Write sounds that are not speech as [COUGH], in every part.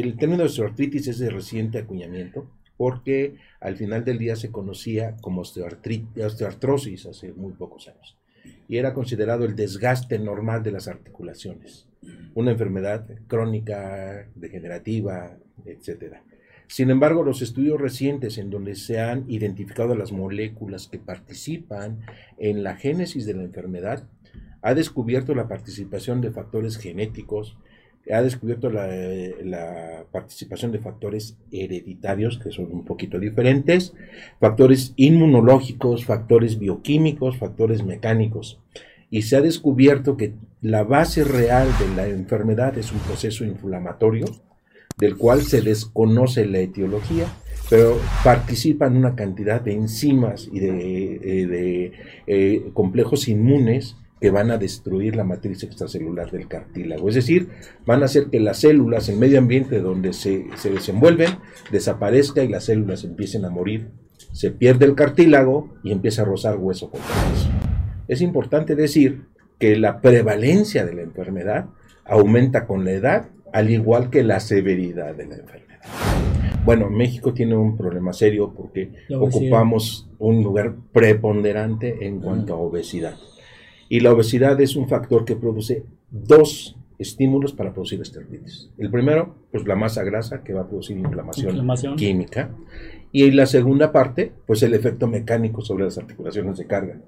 el término osteoartritis es de reciente acuñamiento porque al final del día se conocía como osteoartrosis hace muy pocos años y era considerado el desgaste normal de las articulaciones, una enfermedad crónica, degenerativa, etc. Sin embargo, los estudios recientes en donde se han identificado las moléculas que participan en la génesis de la enfermedad, ha descubierto la participación de factores genéticos, ha descubierto la, participación de factores hereditarios, que son un poquito diferentes, factores inmunológicos, factores bioquímicos, factores mecánicos. Y se ha descubierto que la base real de la enfermedad es un proceso inflamatorio, del cual se desconoce la etiología, pero participan una cantidad de enzimas y de, eh, eh, complejos inmunes que van a destruir la matriz extracelular del cartílago. Es decir, van a hacer que las células, el medio ambiente donde se, desenvuelven, desaparezca y las células empiecen a morir. Se pierde el cartílago y empieza a rozar hueso con hueso. Es importante decir que la prevalencia de la enfermedad aumenta con la edad, al igual que la severidad de la enfermedad. Bueno, México tiene un problema serio porque ocupamos un lugar preponderante en cuanto a obesidad. Y la obesidad es un factor que produce dos estímulos para producir esteroides. El primero, pues la masa grasa que va a producir inflamación, química. Y la segunda parte, pues el efecto mecánico sobre las articulaciones de carga.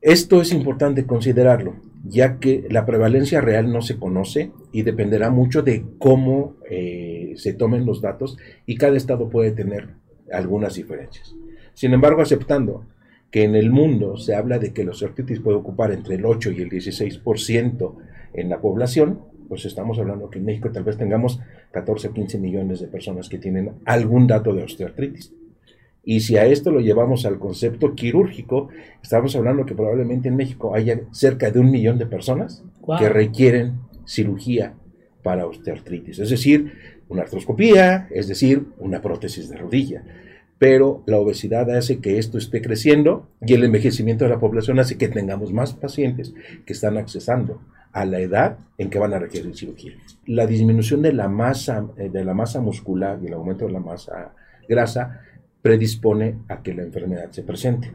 Esto es importante considerarlo, ya que la prevalencia real no se conoce y dependerá mucho de cómo eh, se tomen los datos y cada estado puede tener algunas diferencias. Sin embargo, aceptando que en el mundo se habla de que la osteoartritis puede ocupar entre el 8 y el 16% en la población, pues estamos hablando que en México tal vez tengamos 14 o 15 millones de personas que tienen algún dato de osteoartritis. Y si a esto lo llevamos al concepto quirúrgico, estamos hablando que probablemente en México haya cerca de un millón de personas que requieren cirugía para osteoartritis, es decir, una artroscopía, es decir, una prótesis de rodilla pero la obesidad hace que esto esté creciendo y el envejecimiento de la población hace que tengamos más pacientes que están accesando a la edad en que van a requerir cirugía. La disminución de la masa, eh, de la masa muscular y el aumento de la masa grasa predispone a que la enfermedad se presente,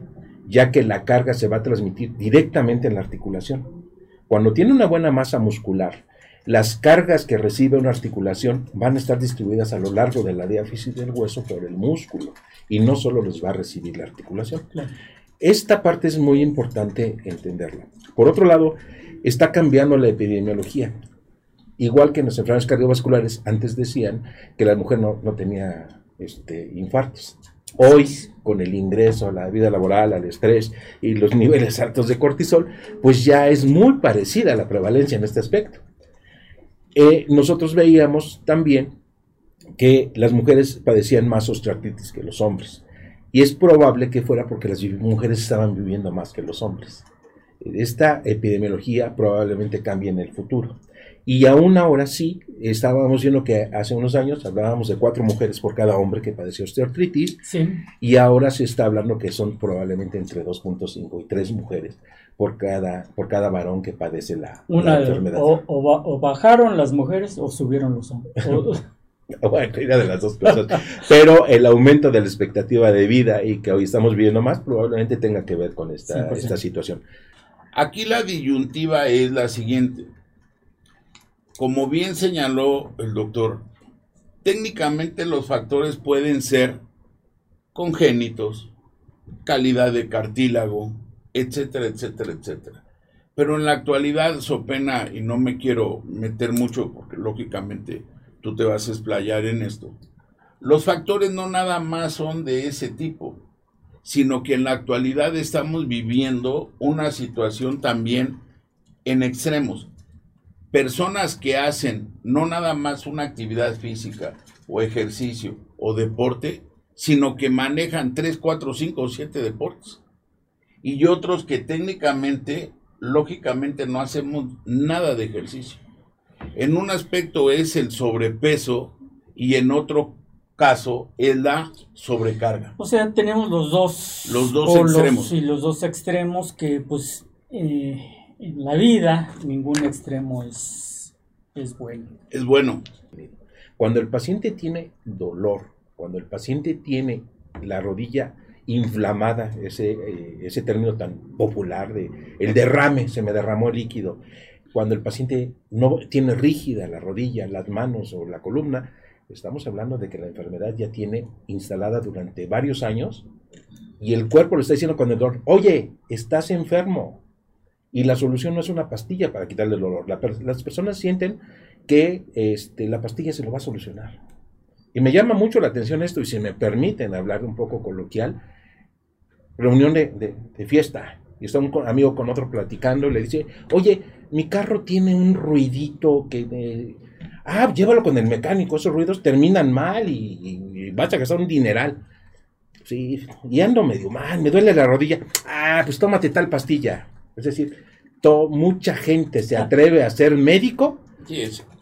ya que la carga se va a transmitir directamente en la articulación. Cuando tiene una buena masa muscular las cargas que recibe una articulación van a estar distribuidas a lo largo de la diáfisis del hueso por el músculo y no solo les va a recibir la articulación. Esta parte es muy importante entenderla. Por otro lado, está cambiando la epidemiología. Igual que en las enfermedades cardiovasculares, antes decían que la mujer no, tenía este, infartos. Hoy, con el ingreso a la vida laboral, al estrés y los niveles altos de cortisol, pues ya es muy parecida la prevalencia en este aspecto. Eh, nosotros veíamos también que las mujeres padecían más osteoartritis que los hombres. Y es probable que fuera porque las mujeres estaban viviendo más que los hombres. Esta epidemiología probablemente cambie en el futuro. Y aún ahora sí, estábamos viendo que hace unos años hablábamos de cuatro mujeres por cada hombre que padecía osteoartritis. Y ahora se está hablando que son probablemente entre 2.5 y 3 mujeres por cada, por cada varón que padece la, enfermedad. O, bajaron las mujeres o subieron los hombres. [LAUGHS] [LAUGHS] bueno, de las dos cosas. Pero el aumento de la expectativa de vida y que hoy estamos viviendo más probablemente tenga que ver con esta, esta situación. Aquí la disyuntiva es la siguiente como bien señaló el doctor, técnicamente los factores pueden ser congénitos, calidad de cartílago, etcétera, etcétera, etcétera. Pero en la actualidad, so pena, y no me quiero meter mucho porque lógicamente tú te vas a explayar en esto, los factores no nada más son de ese tipo, sino que en la actualidad estamos viviendo una situación también en extremos personas que hacen no nada más una actividad física o ejercicio o deporte, sino que manejan 3, 4, 5 o 7 deportes. Y otros que técnicamente, lógicamente, no hacemos nada de ejercicio. En un aspecto es el sobrepeso y en otro caso es la sobrecarga. O sea, tenemos los dos, los dos extremos. Y los dos extremos que pues... Eh en la vida ningún extremo es, es bueno. Es bueno. Cuando el paciente tiene dolor, cuando el paciente tiene la rodilla inflamada, ese, eh, ese término tan popular de el derrame, se me derramó el líquido, cuando el paciente no tiene rígida la rodilla, las manos o la columna, estamos hablando de que la enfermedad ya tiene instalada durante varios años y el cuerpo le está diciendo con el dolor, oye, estás enfermo. Y la solución no es una pastilla para quitarle el dolor. las personas sienten que este, la pastilla se lo va a solucionar. Y me llama mucho la atención esto, y si me permiten hablar un poco coloquial, reunión de, fiesta, y está un amigo con otro platicando, y le dice, oye, mi carro tiene un ruidito que... ah, llévalo con el mecánico, esos ruidos terminan mal y, vas a gastar un dineral. Sí, y ando medio mal, me duele la rodilla. Ah, pues tómate tal pastilla. Es decir, mucha gente se atreve a ser médico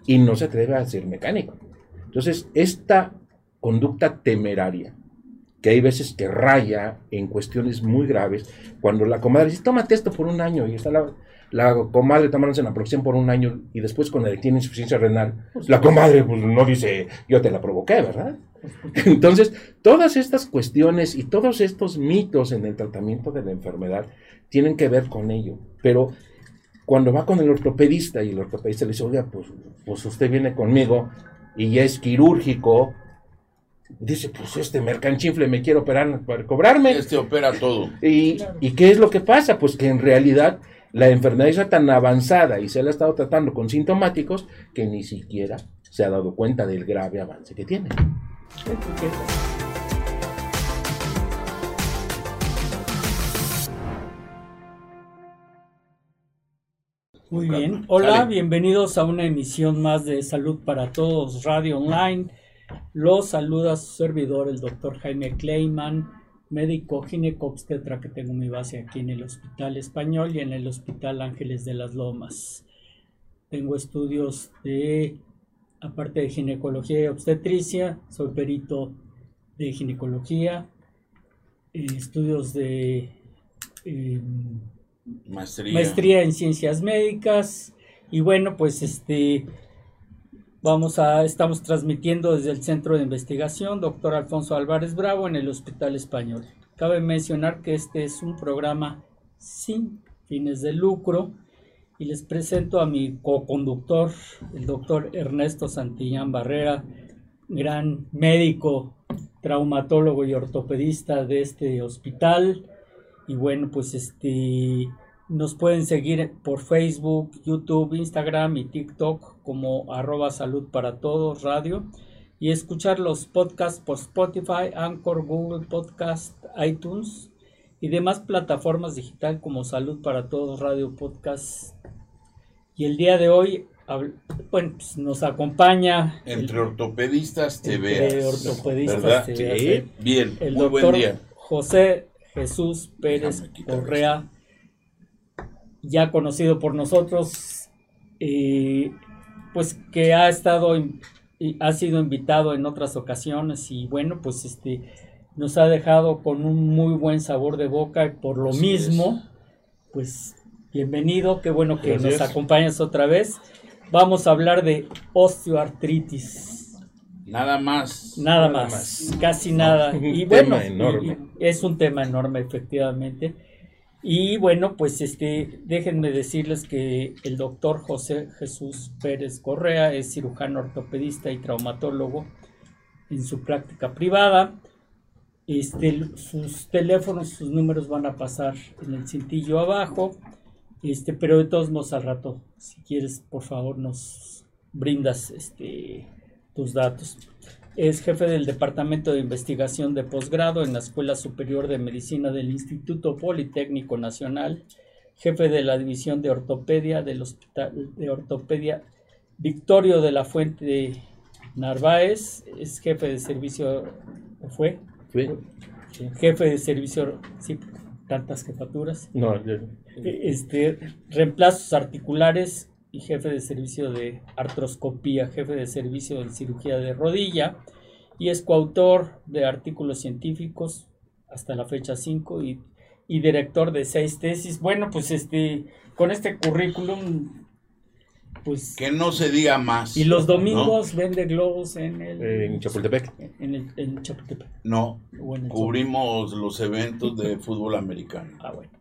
y no se atreve a ser mecánico. Entonces, esta conducta temeraria, que hay veces que raya en cuestiones muy graves, cuando la comadre dice, tómate esto por un año, y está la, la comadre tomándose la aproximación por un año, y después cuando tiene insuficiencia renal, la comadre pues, no dice, yo te la provoqué, ¿verdad? [LAUGHS] Entonces, todas estas cuestiones y todos estos mitos en el tratamiento de la enfermedad tienen que ver con ello, pero cuando va con el ortopedista y el ortopedista le dice, oiga, pues, pues usted viene conmigo y ya es quirúrgico, dice, pues este mercanchinfle me quiere operar para cobrarme. Este opera todo. Y, ¿Y qué es lo que pasa? Pues que en realidad la enfermedad está tan avanzada y se la ha estado tratando con sintomáticos que ni siquiera se ha dado cuenta del grave avance que tiene. Muy bien. Hola, bienvenidos a una emisión más de Salud para Todos Radio Online. Los saluda su servidor, el doctor Jaime Kleiman, médico ginecobstetra que tengo mi base aquí en el Hospital Español y en el Hospital Ángeles de las Lomas. Tengo estudios de, aparte de ginecología y obstetricia, soy perito de ginecología, eh, estudios de... Em, maestría. en ciencias médicas. Y bueno pues este vamos a estamos transmitiendo desde el centro de investigación doctor Alfonso Álvarez Bravo en el Hospital Español. Cabe mencionar que este es un programa sin fines de lucro. Y les presento a mi co-conductor el doctor Ernesto Santillán Barrera gran médico traumatólogo y ortopedista de este hospital y bueno, pues este nos pueden seguir por Facebook, YouTube, Instagram y TikTok como arroba salud para todos radio y escuchar los podcasts por Spotify, Anchor, Google Podcast, iTunes y demás plataformas digital como Salud para Todos Radio Podcast. Y el día de hoy, bueno, pues nos acompaña. Entre ortopedistas te entre ortopedistas Bien, el doctor José Jesús Pérez Correa, ya conocido por nosotros, eh, pues que ha estado ha sido invitado en otras ocasiones y bueno, pues este nos ha dejado con un muy buen sabor de boca y por lo mismo, pues bienvenido, qué bueno que nos acompañas otra vez. Vamos a hablar de osteoartritis. Nada más. Nada, más, casi nada. [LAUGHS] y bueno, es un tema enorme, efectivamente. Y bueno, pues este, déjenme decirles que el doctor José Jesús Pérez Correa es cirujano ortopedista y traumatólogo en su práctica privada. Este, sus teléfonos, sus números van a pasar en el cintillo abajo. Este, pero de todos modos al rato, si quieres, por favor, nos brindas este tus datos. Es jefe del Departamento de Investigación de Posgrado en la Escuela Superior de Medicina del Instituto Politécnico Nacional, jefe de la División de Ortopedia del Hospital de Ortopedia Victorio de la Fuente Narváez, es jefe de servicio, ¿fue? Jefe de servicio, sí, tantas jefaturas. No, este, reemplazos articulares y jefe de servicio de artroscopía, jefe de servicio de cirugía de rodilla y es coautor de artículos científicos hasta la fecha 5 y, director de seis tesis. Bueno, pues este con este currículum pues... Que no se diga más. Y los domingos vende globos en el... En Chapultepec. En, el, en Chapultepec. No, cubrimos los eventos de fútbol americano. Ah, bueno.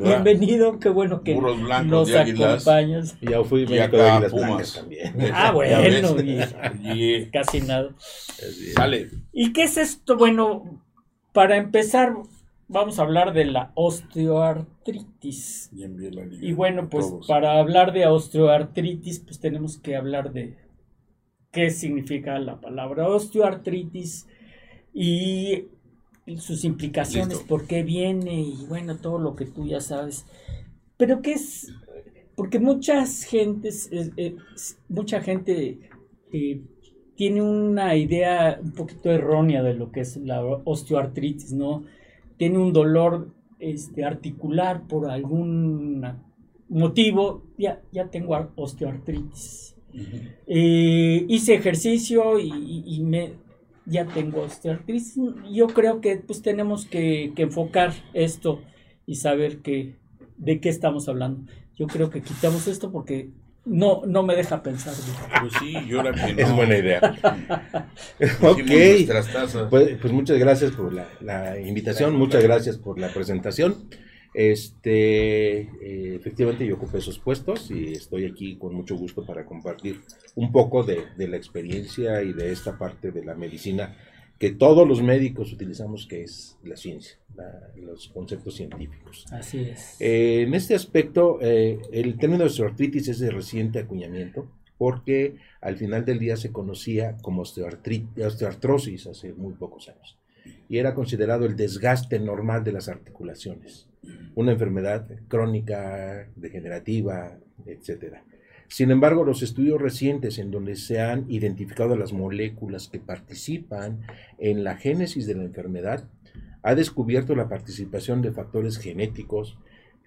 Bienvenido, qué bueno que nos acompañas. Y ya fui médico de Águilas Pumas. también. [LAUGHS] Ah, bueno, y, casi nada. Sale. ¿Y qué es esto? Bueno, para empezar, vamos a hablar de la osteoartritis. Y bueno, pues para hablar de osteoartritis, pues tenemos que hablar de qué significa la palabra osteoartritis y sus implicaciones, por qué viene y bueno, todo lo que tú ya sabes. Pero qué es, porque muchas gentes, eh, mucha gente eh, tiene una idea un poquito errónea de lo que es la osteoartritis, ¿no? Tiene un dolor este, articular por algún motivo, ya, ya tengo osteoartritis. Eh, hice ejercicio y, me, ya tengo osteoartritis. Yo creo que pues tenemos que, enfocar esto y saber que, de qué estamos hablando. Yo creo que quitamos esto porque no, no me deja pensar. Pues sí, yo la que [LAUGHS] Es buena idea. [LAUGHS] ok. Pues, pues, muchas gracias por la, invitación, muchas gracias por la presentación. Este, eh, efectivamente yo ocupé esos puestos y estoy aquí con mucho gusto para compartir un poco de, de la experiencia y de esta parte de la medicina que todos los médicos utilizamos, que es la ciencia, los conceptos científicos. Así es. Eh, en este aspecto, eh, el término de osteoartritis es de reciente acuñamiento, porque al final del día se conocía como osteoartrosis hace muy pocos años, y era considerado el desgaste normal de las articulaciones, una enfermedad crónica, degenerativa, etcétera. Sin embargo, los estudios recientes en donde se han identificado las moléculas que participan en la génesis de la enfermedad, ha descubierto la participación de factores genéticos,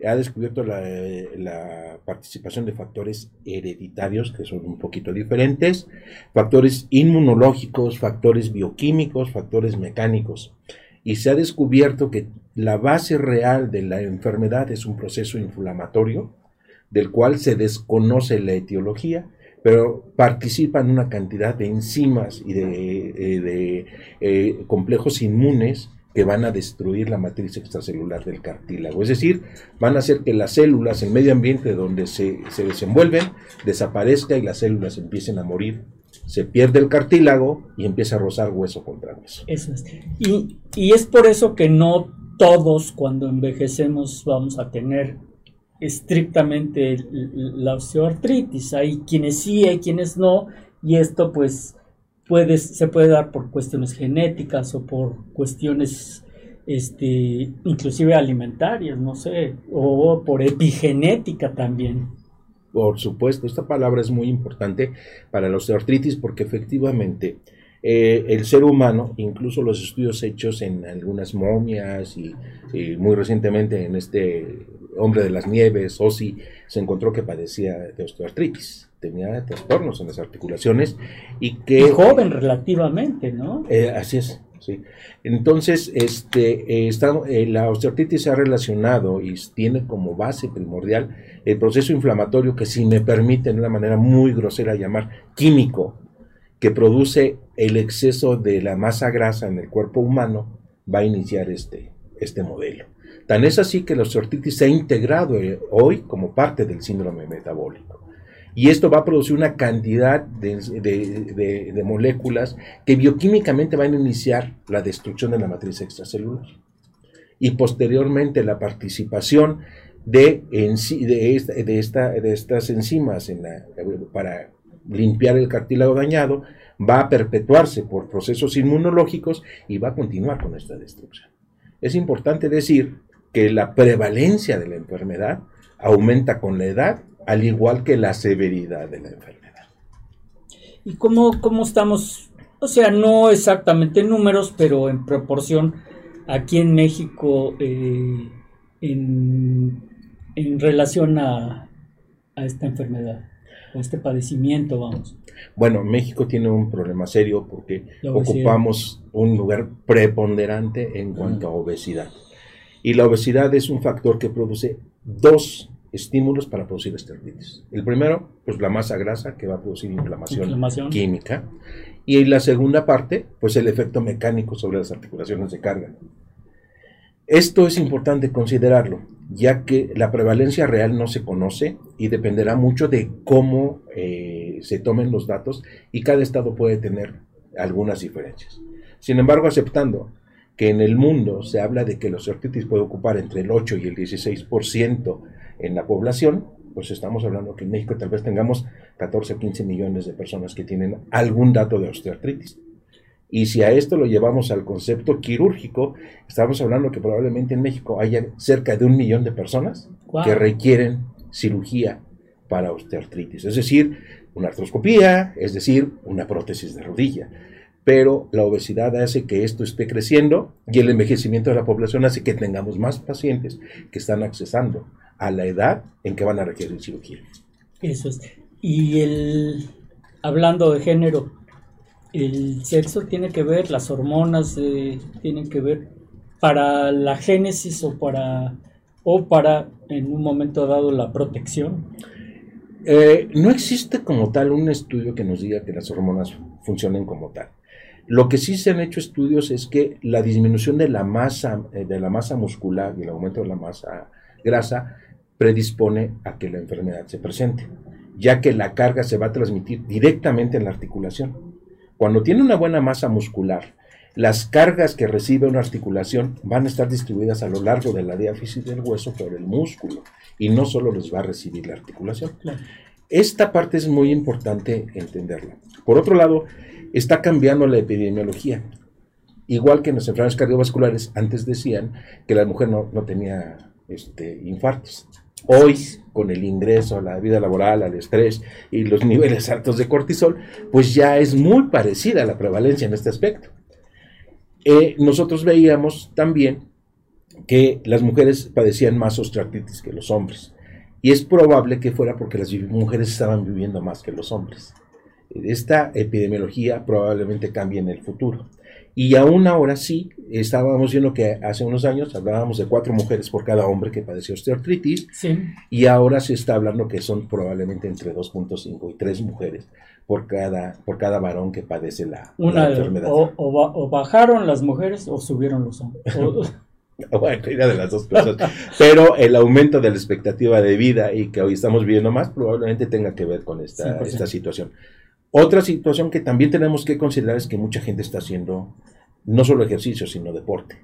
ha descubierto la, participación de factores hereditarios, que son un poquito diferentes, factores inmunológicos, factores bioquímicos, factores mecánicos. Y se ha descubierto que la base real de la enfermedad es un proceso inflamatorio del cual se desconoce la etiología, pero participan una cantidad de enzimas y de, eh, eh, complejos inmunes que van a destruir la matriz extracelular del cartílago. Es decir, van a hacer que las células, el medio ambiente donde se, desenvuelven, desaparezca y las células empiecen a morir. Se pierde el cartílago y empieza a rozar hueso contra hueso. Eso es. Y es por eso que no todos cuando envejecemos vamos a tener estrictamente la osteoartritis. Hay quienes sí, hay quienes no, y esto pues se puede dar por cuestiones genéticas o por cuestiones este, inclusive alimentarias, no sé, o por epigenética también. Por supuesto, esta palabra es muy importante para la osteoartritis porque efectivamente eh, el ser humano, incluso los estudios hechos en algunas momias y, muy recientemente en este hombre de las nieves, Osi, se encontró que padecía de osteoartritis, tenía trastornos en las articulaciones y que... joven relativamente, ¿no? Eh, así es, sí. Entonces, este, eh, la osteoartritis se ha relacionado y tiene como base primordial el proceso inflamatorio que si me permiten de una manera muy grosera llamar químico, que produce el exceso de la masa grasa en el cuerpo humano, va a iniciar este, este modelo. Tan es así que la osteoartritis se ha integrado eh, hoy como parte del síndrome metabólico. Y esto va a producir una cantidad de, moléculas que bioquímicamente van a iniciar la destrucción de la matriz extracelular. Y posteriormente la participación de, de, esta, de estas enzimas para limpiar el cartílago dañado, va a perpetuarse por procesos inmunológicos y va a continuar con esta destrucción. Es importante decir que la prevalencia de la enfermedad aumenta con la edad, al igual que la severidad de la enfermedad. ¿Y cómo, cómo estamos? O sea, no exactamente en números, pero en proporción aquí en México eh, en, relación a esta enfermedad este padecimiento, vamos? Bueno, México tiene un problema serio porque ocupamos un lugar preponderante en cuanto a obesidad. Y la obesidad es un factor que produce dos estímulos para producir osteoartritis. El primero, pues la masa grasa que va a producir inflamación, química. Y la segunda parte, pues el efecto mecánico sobre las articulaciones de carga. Esto es importante considerarlo, ya que la prevalencia real no se conoce y dependerá mucho de cómo eh, se tomen los datos y cada estado puede tener algunas diferencias. Sin embargo, aceptando que en el mundo se habla de que la osteoartritis puede ocupar entre el 8 y el 16% en la población, pues estamos hablando que en México tal vez tengamos 14 o 15 millones de personas que tienen algún dato de osteoartritis. Y si a esto lo llevamos al concepto quirúrgico, estamos hablando que probablemente en México haya cerca de un millón de personas que requieren cirugía para osteoartritis, es decir, una artroscopía, es decir, una prótesis de rodilla. Pero la obesidad hace que esto esté creciendo y el envejecimiento de la población hace que tengamos más pacientes que están accesando a la edad en que van a requerir cirugía. Eso es. Y el, hablando de género, el sexo tiene que ver, las hormonas eh, tienen que ver para la génesis o para, o para en un momento dado la protección. Eh, no existe como tal un estudio que nos diga que las hormonas funcionen como tal. Lo que sí se han hecho estudios es que la disminución de la masa, eh, de la masa muscular y el aumento de la masa grasa predispone a que la enfermedad se presente, ya que la carga se va a transmitir directamente en la articulación. Cuando tiene una buena masa muscular, las cargas que recibe una articulación van a estar distribuidas a lo largo de la diáfisis del hueso por el músculo y no solo les va a recibir la articulación. Esta parte es muy importante entenderla. Por otro lado, está cambiando la epidemiología. Igual que en las enfermedades cardiovasculares, antes decían que la mujer no, no tenía este, infartos. Hoy, con el ingreso a la vida laboral, al estrés y los niveles altos de cortisol, pues ya es muy parecida la prevalencia en este aspecto. Eh, nosotros veíamos también que las mujeres padecían más osteoartritis que los hombres. Y es probable que fuera porque las mujeres estaban viviendo más que los hombres. Esta epidemiología probablemente cambie en el futuro. Y aún ahora sí, estábamos viendo que hace unos años hablábamos de cuatro mujeres por cada hombre que padeció osteoartritis. Y ahora se está hablando que son probablemente entre 2.5 y 3 mujeres por cada, por cada varón que padece la, enfermedad. O, bajaron las mujeres o subieron los hombres. [LAUGHS] bueno, de las dos cosas. Pero el aumento de la expectativa de vida y que hoy estamos viviendo más probablemente tenga que ver con esta, esta situación. Otra situación que también tenemos que considerar es que mucha gente está haciendo no solo ejercicio, sino deporte.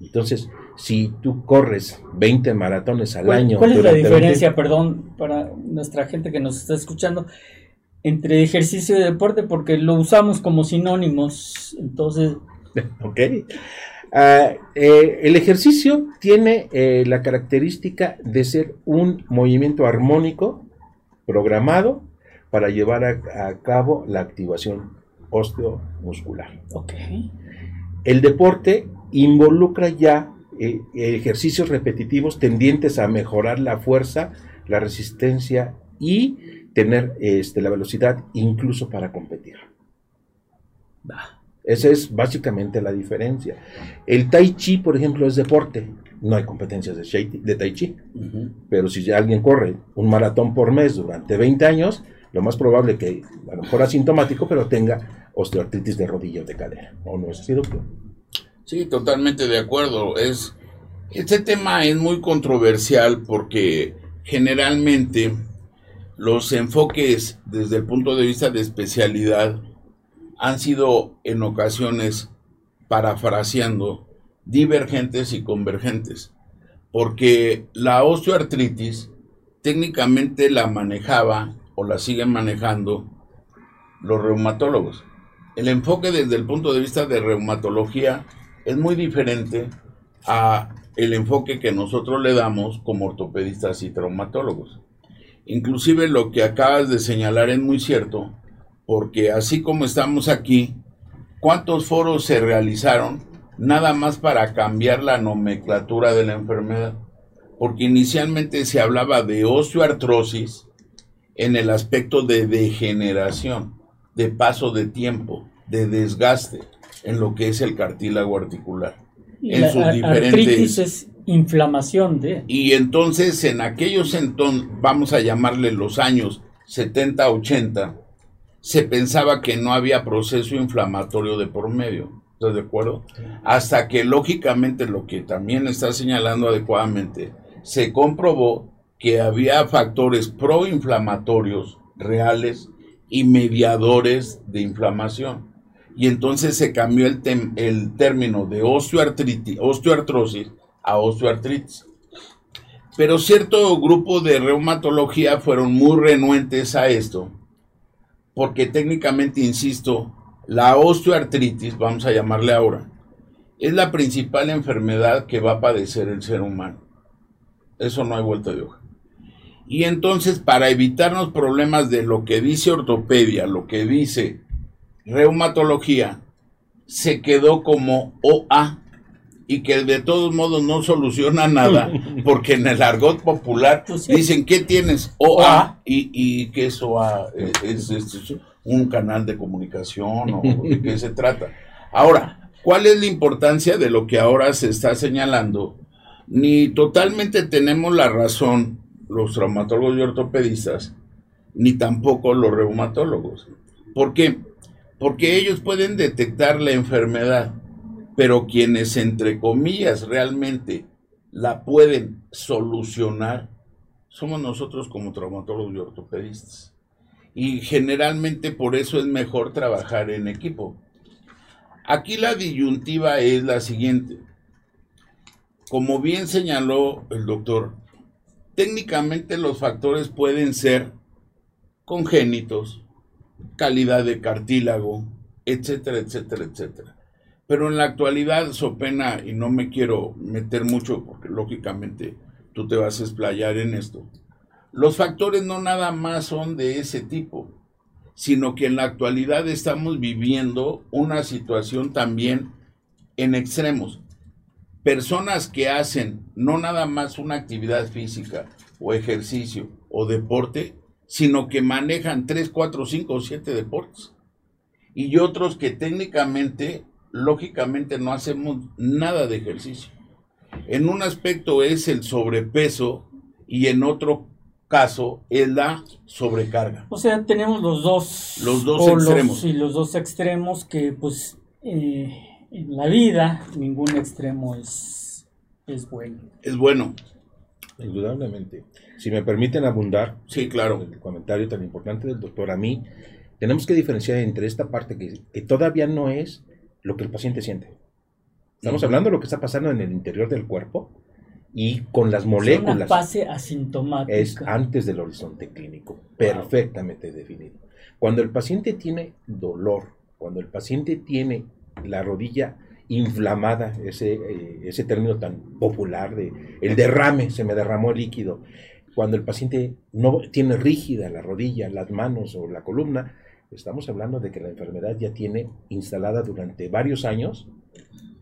Entonces, si tú corres 20 maratones al año. ¿Cuál es la diferencia, perdón, para nuestra gente que nos está escuchando, entre ejercicio y deporte? Porque lo usamos como sinónimos. Entonces. [LAUGHS] ok. Ah, eh, el ejercicio tiene eh, la característica de ser un movimiento armónico, programado, para llevar a, cabo la activación osteomuscular. Okay. El deporte involucra ya eh, ejercicios repetitivos tendientes a mejorar la fuerza, la resistencia y tener este, la velocidad incluso para competir. Esa es básicamente la diferencia. El tai chi, por ejemplo, es deporte. No hay competencias de, tai chi. Pero si alguien corre un maratón por mes durante 20 años, lo más probable que a lo mejor asintomático, pero tenga osteoartritis de rodilla o de cadera. ¿O no es así, doctor? Sí, totalmente de acuerdo. Es, este tema es muy controversial porque generalmente los enfoques desde el punto de vista de especialidad han sido en ocasiones, parafraseando, divergentes y convergentes. Porque la osteoartritis técnicamente la manejaba la siguen manejando los reumatólogos. El enfoque desde el punto de vista de reumatología es muy diferente a el enfoque que nosotros le damos como ortopedistas y traumatólogos. Inclusive lo que acabas de señalar es muy cierto, porque así como estamos aquí, ¿cuántos foros se realizaron nada más para cambiar la nomenclatura de la enfermedad? Porque inicialmente se hablaba de osteoartrosis, en el aspecto de degeneración, de paso de tiempo, de desgaste en lo que es el cartílago articular. en sus diferentes inflamación de... Y entonces en aquellos entonces, vamos a llamarle los años 70, 80, se pensaba que no había proceso inflamatorio de por medio. ¿Estás de acuerdo? Hasta que lógicamente lo que también está señalando adecuadamente, se comprobó que había factores proinflamatorios reales y mediadores de inflamación. Y entonces se cambió el, el término de osteoartrosis a osteoartritis. Pero cierto grupo de reumatología fueron muy renuentes a esto, porque técnicamente, insisto, la osteoartritis, vamos a llamarle ahora, es la principal enfermedad que va a padecer el ser humano. Eso no hay vuelta de hoja. Y entonces, para evitarnos problemas de lo que dice ortopedia, lo que dice reumatología, se quedó como OA y que de todos modos no soluciona nada, [LAUGHS] porque en el argot popular pues dicen, ¿qué tienes? OA, y, y que es OA, es, es, un canal de comunicación o de qué se trata. Ahora, ¿cuál es la importancia de lo que ahora se está señalando? Ni totalmente tenemos la razón los traumatólogos y ortopedistas, ni tampoco los reumatólogos. ¿Por qué? Porque ellos pueden detectar la enfermedad, pero quienes, entre comillas, realmente la pueden solucionar, somos nosotros como traumatólogos y ortopedistas. Y generalmente por eso es mejor trabajar en equipo. Aquí la disyuntiva es la siguiente. Como bien señaló el doctor, técnicamente los factores pueden ser congénitos, calidad de cartílago, etcétera, etcétera, etcétera. Pero en la actualidad, so pena, y no me quiero meter mucho porque lógicamente tú te vas a explayar en esto, los factores no nada más son de ese tipo, sino que en la actualidad estamos viviendo una situación también en extremos personas que hacen no nada más una actividad física o ejercicio o deporte, sino que manejan 3, 4, 5 o 7 deportes. Y otros que técnicamente, lógicamente, no hacemos nada de ejercicio. En un aspecto es el sobrepeso y en otro caso es la sobrecarga. O sea, tenemos los dos, los dos extremos. Y los dos extremos que pues... Eh en la vida ningún extremo es, es bueno. Es bueno. Indudablemente. Si me permiten abundar, sí, claro. el comentario tan importante del doctor, a mí, tenemos que diferenciar entre esta parte que, que todavía no es lo que el paciente siente. Estamos hablando de lo que está pasando en el interior del cuerpo y con las moléculas. Es una fase asintomática. Es antes del horizonte clínico, perfectamente definido. Cuando el paciente tiene dolor, cuando el paciente tiene la rodilla inflamada, ese, eh, ese término tan popular de el derrame, se me derramó líquido. Cuando el paciente no tiene rígida la rodilla, las manos o la columna, estamos hablando de que la enfermedad ya tiene instalada durante varios años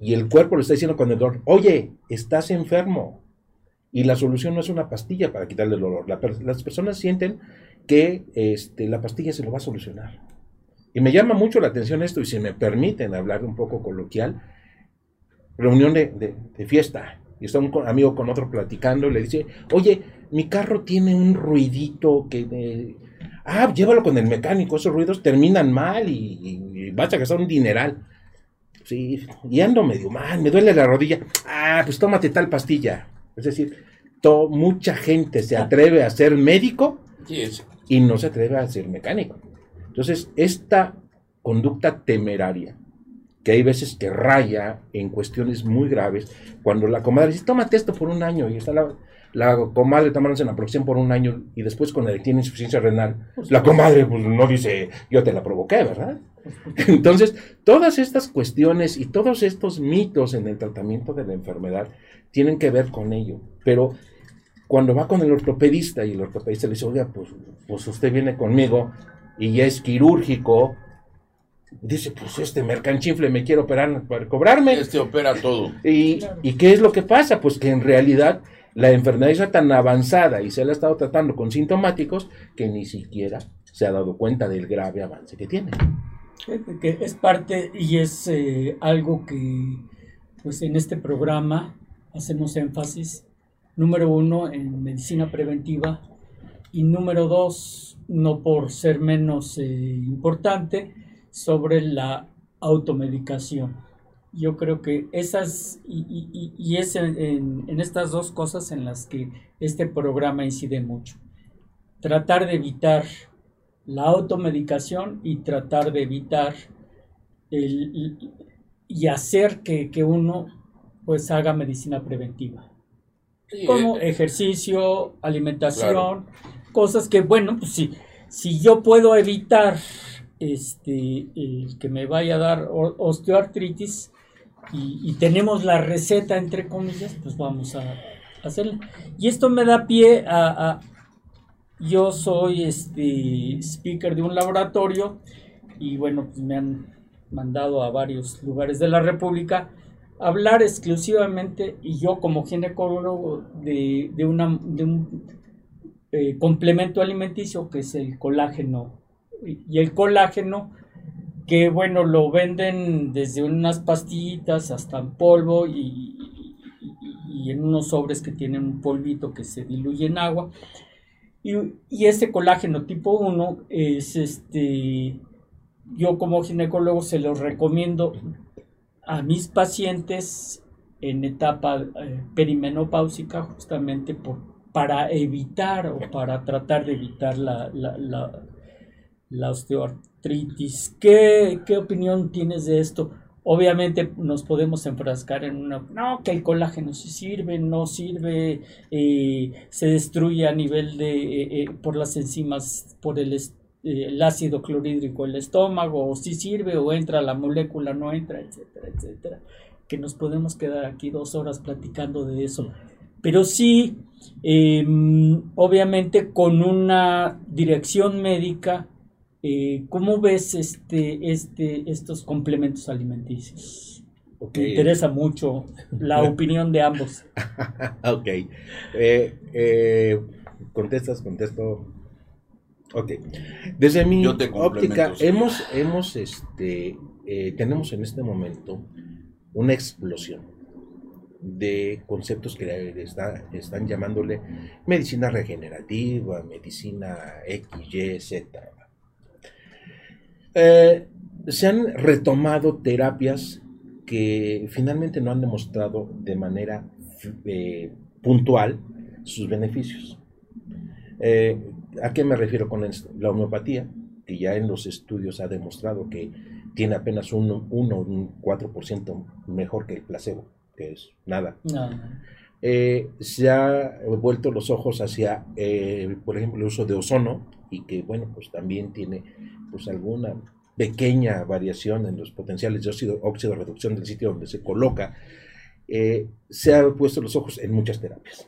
y el cuerpo le está diciendo con el dolor, oye, estás enfermo. Y la solución no es una pastilla para quitarle el dolor. las personas sienten que este, la pastilla se lo va a solucionar. Y me llama mucho la atención esto, y si me permiten hablar un poco coloquial, reunión de, fiesta, y está un amigo con otro platicando, le dice, oye, mi carro tiene un ruidito que... ah, llévalo con el mecánico, esos ruidos terminan mal y, vas a gastar un dineral. Sí, y ando medio mal, me duele la rodilla. Ah, pues tómate tal pastilla. Es decir, mucha gente se atreve a ser médico y no se atreve a ser mecánico. Entonces, esta conducta temeraria, que hay veces que raya en cuestiones muy graves, cuando la comadre dice, tómate esto por un año, y está la, la comadre tomándose la aproximación por un año, y después cuando tiene insuficiencia renal, la comadre pues, no dice, yo te la provoqué, ¿verdad? Entonces, todas estas cuestiones y todos estos mitos en el tratamiento de la enfermedad tienen que ver con ello, pero cuando va con el ortopedista y el ortopedista le dice, oiga, pues, pues usted viene conmigo y es quirúrgico, dice, pues este mercanchinfle me quiere operar para cobrarme. Este opera todo. Y, ¿Y qué es lo que pasa? Pues que en realidad la enfermedad está tan avanzada y se la ha estado tratando con sintomáticos que ni siquiera se ha dado cuenta del grave avance que tiene. Que es parte y es eh, algo que pues en este programa hacemos énfasis, número uno, en medicina preventiva y número dos, no por ser menos eh, importante, sobre la automedicación. Yo creo que esas, y, es en, en, estas dos cosas en las que este programa incide mucho. Tratar de evitar la automedicación y tratar de evitar el, y hacer que, uno pues haga medicina preventiva. como eh, ejercicio, alimentación, cosas que, bueno, pues si, yo puedo evitar este, que me vaya a dar osteoartritis y, tenemos la receta, entre comillas, pues vamos a hacerla. Y esto me da pie a, yo soy este speaker de un laboratorio y bueno, pues me han mandado a varios lugares de la República hablar exclusivamente y yo como ginecólogo de, de, una, de un eh, complemento alimenticio que es el colágeno. Y el colágeno que bueno lo venden desde unas pastillitas hasta en polvo y, en unos sobres que tienen un polvito que se diluye en agua. Y, y este colágeno tipo 1 es este, yo como ginecólogo se lo recomiendo a mis pacientes en etapa eh, perimenopáusica justamente por, para evitar o para tratar de evitar la, la, la, osteoartritis. ¿Qué, ¿Qué opinión tienes de esto? Obviamente nos podemos enfrascar en una, no, que el colágeno sí sirve, no sirve, eh, se destruye a nivel de, eh, eh, por las enzimas, por el, el, ácido clorhídrico el estómago, o sí sirve, o entra la molécula, no entra, etcétera, etcétera. Que nos podemos quedar aquí dos horas platicando de eso. Pero sí, em, obviamente con una dirección médica, eh, ¿Cómo ves este, este, estos complementos alimenticios? Me interesa mucho la [LAUGHS] opinión de ambos. [LAUGHS] ok. Eh, eh, ¿Contestas? Contesto. Ok. Desde mi óptica, hemos, hemos, este, tenemos en este momento una explosión de conceptos que están llamándole medicina regenerativa, medicina X, Y, Z eh, se han retomado terapias que finalmente no han demostrado de manera eh, puntual sus beneficios. Eh, ¿A qué me refiero con? La homeopatía, que ya en los estudios ha demostrado que tiene apenas un 1 o un 4% mejor que el placebo, que es nada. se ha vuelto los ojos hacia, por ejemplo, el uso de ozono y que, bueno, pues también tiene pues alguna pequeña variación en los potenciales de óxido, óxido reducción del sitio donde se coloca, eh, se ha puesto los ojos en muchas terapias.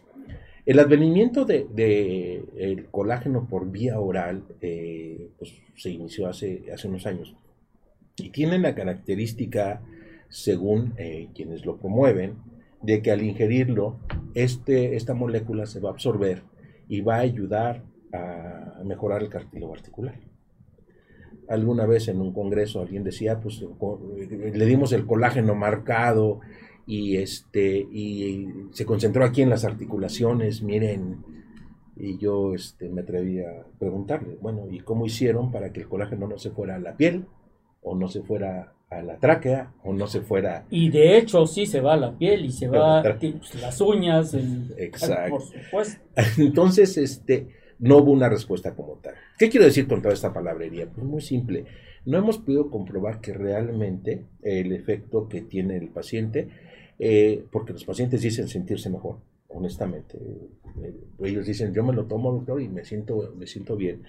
El advenimiento del de, el colágeno por vía oral eh, pues, se inició hace, hace unos años y tiene la característica, según eh, quienes lo promueven, de que al ingerirlo, este, esta molécula se va a absorber y va a ayudar a mejorar el cartílago articular. Alguna vez en un congreso alguien decía, pues le dimos el colágeno marcado y este y se concentró aquí en las articulaciones, miren, y yo este, me atreví a preguntarle, bueno, ¿y cómo hicieron para que el colágeno no se fuera a la piel o no se fuera a la tráquea o no se fuera y de hecho sí se va la piel y se va pues, las uñas el... exacto por supuesto [LAUGHS] entonces este no hubo una respuesta como tal. ¿Qué quiero decir con toda esta palabrería? Pues muy simple. No hemos podido comprobar que realmente el efecto que tiene el paciente, eh, porque los pacientes dicen sentirse mejor, honestamente. Eh, ellos dicen, yo me lo tomo, doctor, y me siento, me siento bien.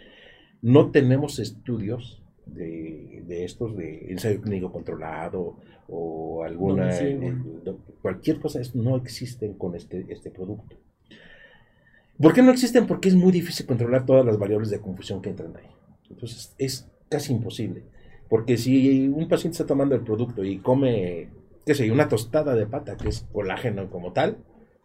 No tenemos estudios de, estos, de ensayo clínico controlado o alguna, eh, cualquier cosa, no existen con este, este producto. ¿Por qué no existen? Porque es muy difícil controlar todas las variables de confusión que entran ahí. Entonces es casi imposible. Porque si un paciente está tomando el producto y come, qué sé, una tostada de pata, que es colágeno como tal,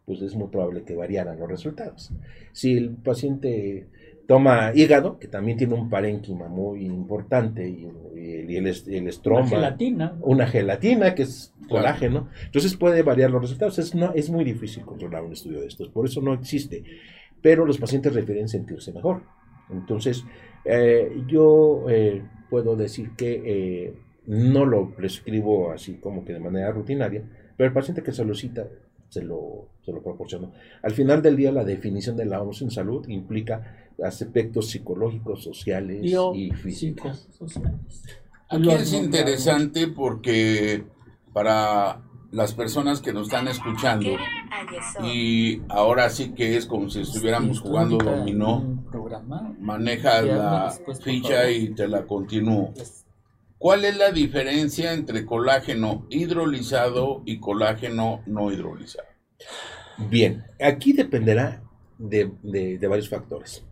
pues es muy probable que variaran los resultados. Si el paciente toma hígado, que también tiene un parénquima muy importante, y, el, estroma. Una gelatina. Una gelatina, que es colágeno. Entonces puede variar los resultados. Es, no, es muy difícil controlar un estudio de estos, por eso no existe. Pero los pacientes refieren sentirse mejor. Entonces, eh, yo eh, puedo decir que eh, no lo prescribo así como que de manera rutinaria, pero el paciente que se lo cita se lo, se lo proporciono. Al final del día, la definición de la OMS en salud implica aspectos psicológicos, sociales y físicos. Aquí es interesante porque para las personas que nos están escuchando y ahora sí que es como si estuviéramos jugando dominó, maneja la ficha y te la continúo. ¿Cuál es la diferencia entre colágeno hidrolizado y colágeno no hidrolizado? Bien, aquí dependerá de, de varios factores.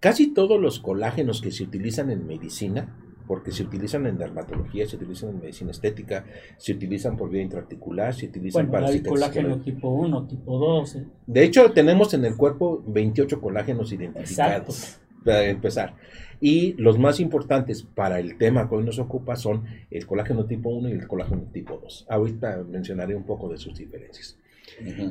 Casi todos los colágenos que se utilizan en medicina, porque se utilizan en dermatología, se utilizan en medicina estética, se utilizan por vía intraarticular, se utilizan para hay colágeno tipo 1, tipo 2. ¿eh? De hecho, tenemos en el cuerpo 28 colágenos identificados. Para empezar. Y los más importantes para el tema que hoy nos ocupa son el colágeno tipo 1 y el colágeno tipo 2. Ahorita mencionaré un poco de sus diferencias.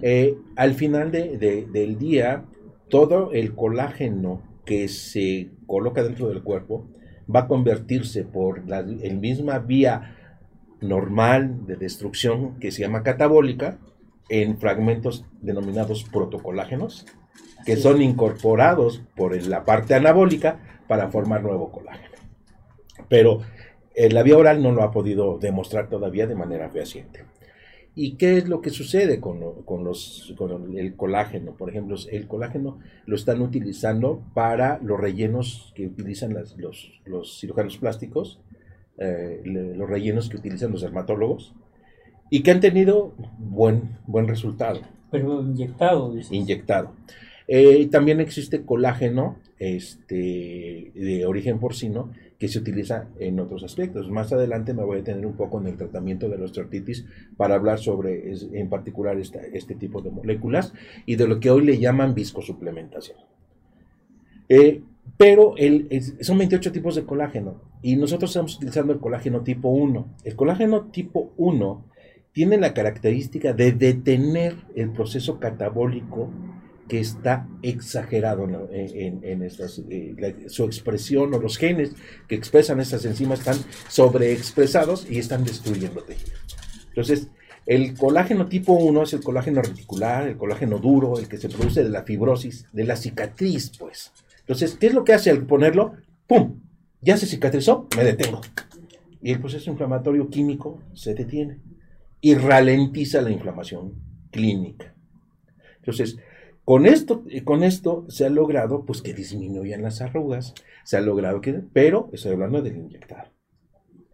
Eh, al final del día, todo el colágeno que se coloca dentro del cuerpo va a convertirse por la misma vía normal de destrucción que se llama catabólica en fragmentos denominados protocolágenos que son incorporados por la parte anabólica para formar nuevo colágeno. Pero eh, la vía oral no lo ha podido demostrar todavía de manera fehaciente. ¿Y qué es lo que sucede con, los, el colágeno? Por ejemplo, el colágeno lo están utilizando para los rellenos que utilizan los, cirujanos plásticos, eh, los rellenos que utilizan los dermatólogos, y que han tenido buen, buen resultado. Pero inyectado, Inyectado. Eh, también existe colágeno este, de origen porcino que se utiliza en otros aspectos. Más adelante me voy a detener un poco en el tratamiento de la osteoartritis para hablar sobre, en particular, este tipo de moléculas y de lo que hoy le llaman viscosuplementación. Eh, pero el, son 28 tipos de colágeno y nosotros estamos utilizando el colágeno tipo 1. El colágeno tipo 1 tiene la característica de detener el proceso catabólico que está exagerado en, eh, su expresión o los genes que expresan estas enzimas están sobreexpresados y están destruyendo tejido. Entonces, el colágeno tipo 1 es el colágeno reticular, el colágeno duro, el que se produce de la fibrosis, de la cicatriz, pues. Entonces, ¿qué es lo que hace al ponerlo? ¡Pum! Ya se cicatrizó, me detengo. Y el proceso inflamatorio químico se detiene y ralentiza la inflamación clínica. Entonces, con esto, con esto se ha logrado pues que disminuyan las arrugas, se ha logrado que, pero estoy hablando del inyectar.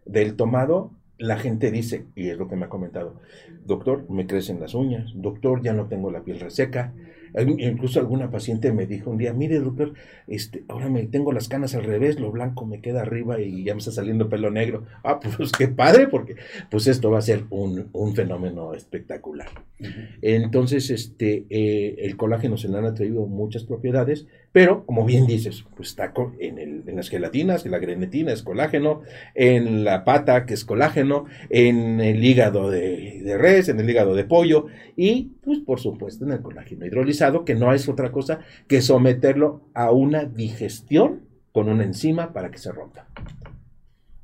Del tomado, la gente dice, y es lo que me ha comentado, doctor, me crecen las uñas, doctor, ya no tengo la piel reseca, Incluso alguna paciente me dijo un día, mire doctor, este, ahora me tengo las canas al revés, lo blanco me queda arriba y ya me está saliendo pelo negro. Ah, [LAUGHS] pues qué padre, porque pues esto va a ser un, fenómeno espectacular. Entonces, este, eh, el colágeno se le han atribuido muchas propiedades, pero como bien dices, pues está en, las gelatinas, en la grenetina es colágeno, en la pata que es colágeno, en el hígado de, de res, en el hígado de pollo y pues por supuesto en el colágeno hidrolizado que no es otra cosa que someterlo a una digestión con una enzima para que se rompa.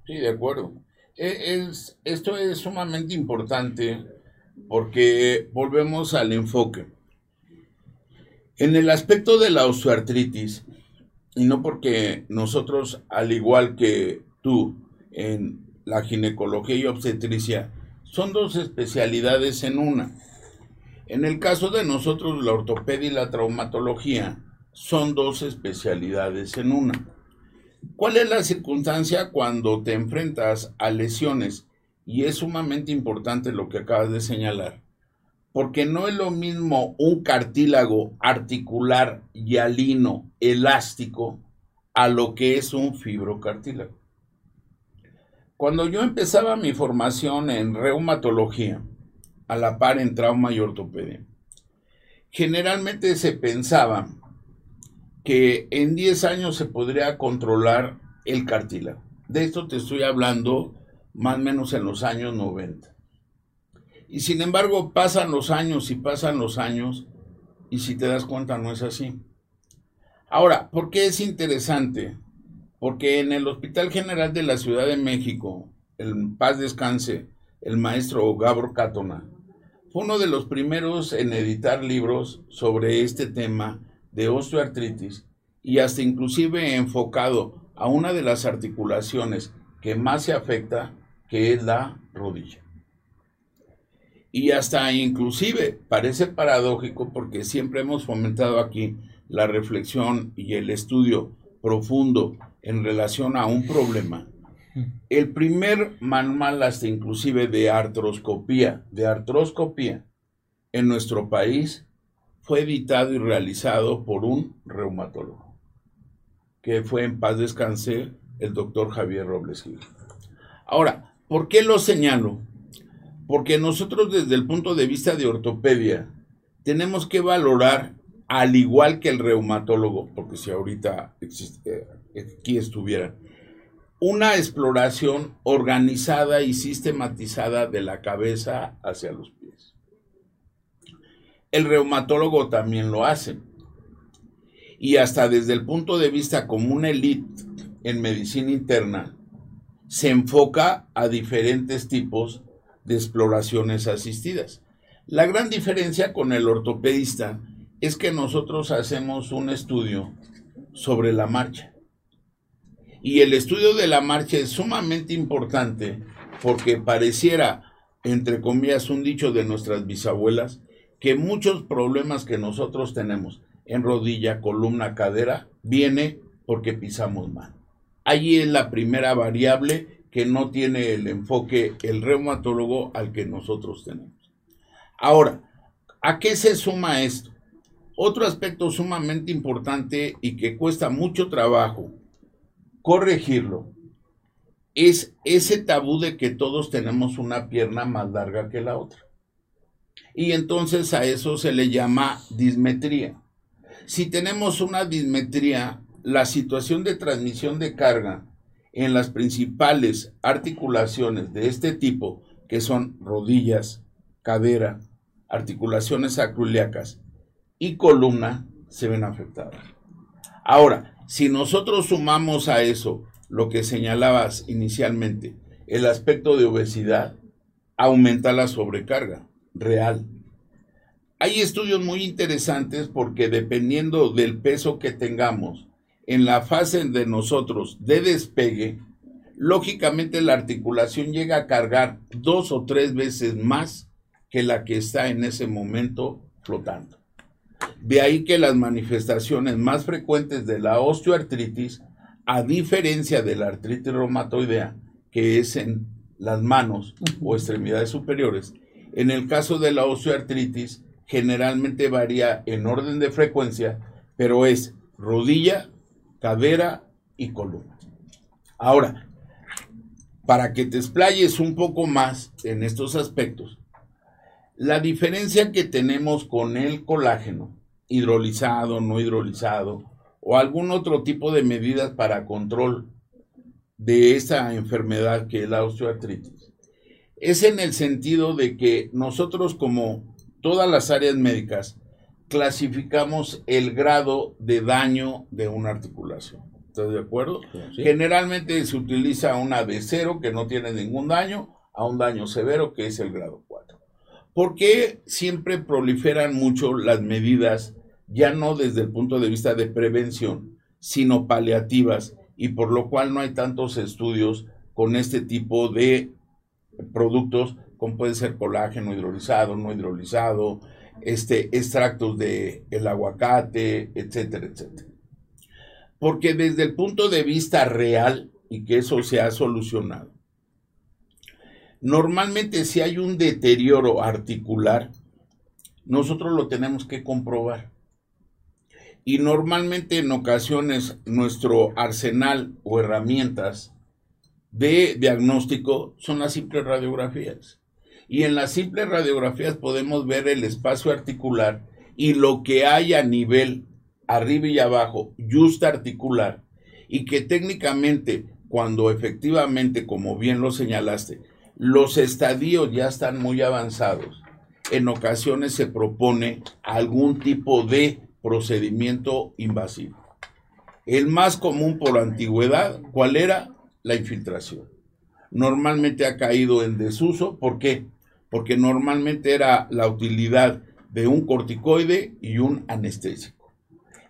Sí, de acuerdo. E, esto es sumamente importante porque volvemos al enfoque. En el aspecto de la osteoartritis, y no porque nosotros, al igual que tú, en la ginecología y obstetricia, son dos especialidades en una. En el caso de nosotros, la ortopedia y la traumatología son dos especialidades en una. ¿Cuál es la circunstancia cuando te enfrentas a lesiones? Y es sumamente importante lo que acabas de señalar, porque no es lo mismo un cartílago articular hialino elástico a lo que es un fibrocartílago. Cuando yo empezaba mi formación en reumatología, a la par en trauma y ortopedia. Generalmente se pensaba que en 10 años se podría controlar el cartílago. De esto te estoy hablando más o menos en los años 90. Y sin embargo pasan los años y pasan los años y si te das cuenta no es así. Ahora, ¿por qué es interesante? Porque en el Hospital General de la Ciudad de México, el paz descanse, el maestro Gabor Cátona, fue uno de los primeros en editar libros sobre este tema de osteoartritis y hasta inclusive enfocado a una de las articulaciones que más se afecta, que es la rodilla. Y hasta inclusive parece paradójico porque siempre hemos fomentado aquí la reflexión y el estudio profundo en relación a un problema. [LAUGHS] El primer manual hasta inclusive de artroscopía, de artroscopía en nuestro país fue editado y realizado por un reumatólogo, que fue en paz descanse el doctor Javier Robles Gil. Ahora, ¿por qué lo señalo? Porque nosotros desde el punto de vista de ortopedia tenemos que valorar, al igual que el reumatólogo, porque si ahorita eh, aquí estuviera, una exploración organizada y sistematizada de la cabeza hacia los pies. El reumatólogo también lo hace. Y hasta desde el punto de vista como una elite en medicina interna, se enfoca a diferentes tipos de exploraciones asistidas. La gran diferencia con el ortopedista es que nosotros hacemos un estudio sobre la marcha. Y el estudio de la marcha es sumamente importante porque pareciera, entre comillas, un dicho de nuestras bisabuelas, que muchos problemas que nosotros tenemos en rodilla, columna, cadera, viene porque pisamos mal. Allí es la primera variable que no tiene el enfoque el reumatólogo al que nosotros tenemos. Ahora, ¿a qué se suma esto? Otro aspecto sumamente importante y que cuesta mucho trabajo corregirlo es ese tabú de que todos tenemos una pierna más larga que la otra. Y entonces a eso se le llama dismetría. Si tenemos una dismetría, la situación de transmisión de carga en las principales articulaciones de este tipo, que son rodillas, cadera, articulaciones acroiliacas y columna, se ven afectadas. Ahora, si nosotros sumamos a eso lo que señalabas inicialmente, el aspecto de obesidad, aumenta la sobrecarga real. Hay estudios muy interesantes porque dependiendo del peso que tengamos, en la fase de nosotros de despegue, lógicamente la articulación llega a cargar dos o tres veces más que la que está en ese momento flotando. De ahí que las manifestaciones más frecuentes de la osteoartritis, a diferencia de la artritis reumatoidea, que es en las manos o extremidades superiores, en el caso de la osteoartritis generalmente varía en orden de frecuencia, pero es rodilla, cadera y columna. Ahora, para que te explayes un poco más en estos aspectos, la diferencia que tenemos con el colágeno, hidrolizado, no hidrolizado, o algún otro tipo de medidas para control de esta enfermedad que es la osteoartritis, es en el sentido de que nosotros como todas las áreas médicas clasificamos el grado de daño de una articulación. ¿Estás de acuerdo? Generalmente se utiliza una de cero que no tiene ningún daño a un daño severo que es el grado 4. ¿Por qué siempre proliferan mucho las medidas, ya no desde el punto de vista de prevención, sino paliativas, y por lo cual no hay tantos estudios con este tipo de productos, como puede ser colágeno hidrolizado, no hidrolizado, este, extractos de el aguacate, etcétera, etcétera. Porque desde el punto de vista real, y que eso se ha solucionado, normalmente si hay un deterioro articular, nosotros lo tenemos que comprobar. Y normalmente en ocasiones nuestro arsenal o herramientas de diagnóstico son las simples radiografías. Y en las simples radiografías podemos ver el espacio articular y lo que hay a nivel arriba y abajo, justa articular, y que técnicamente, cuando efectivamente, como bien lo señalaste, los estadios ya están muy avanzados, en ocasiones se propone algún tipo de procedimiento invasivo. El más común por antigüedad, ¿cuál era? La infiltración. Normalmente ha caído en desuso, ¿por qué? Porque normalmente era la utilidad de un corticoide y un anestésico.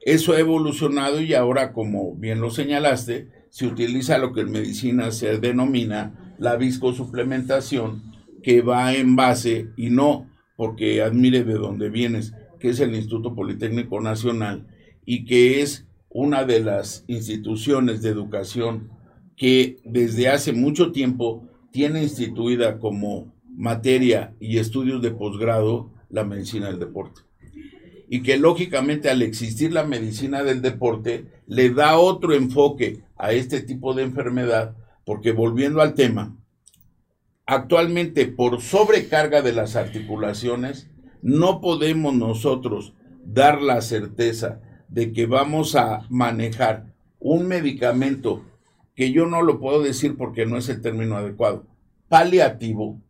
Eso ha evolucionado y ahora, como bien lo señalaste, se utiliza lo que en medicina se denomina la viscosuplementación, que va en base y no porque admire de dónde vienes, que es el Instituto Politécnico Nacional y que es una de las instituciones de educación que desde hace mucho tiempo tiene instituida como materia y estudios de posgrado la medicina del deporte. Y que lógicamente al existir la medicina del deporte le da otro enfoque a este tipo de enfermedad, porque volviendo al tema, actualmente por sobrecarga de las articulaciones, no podemos nosotros dar la certeza de que vamos a manejar un medicamento que yo no lo puedo decir porque no es el término adecuado, paliativo,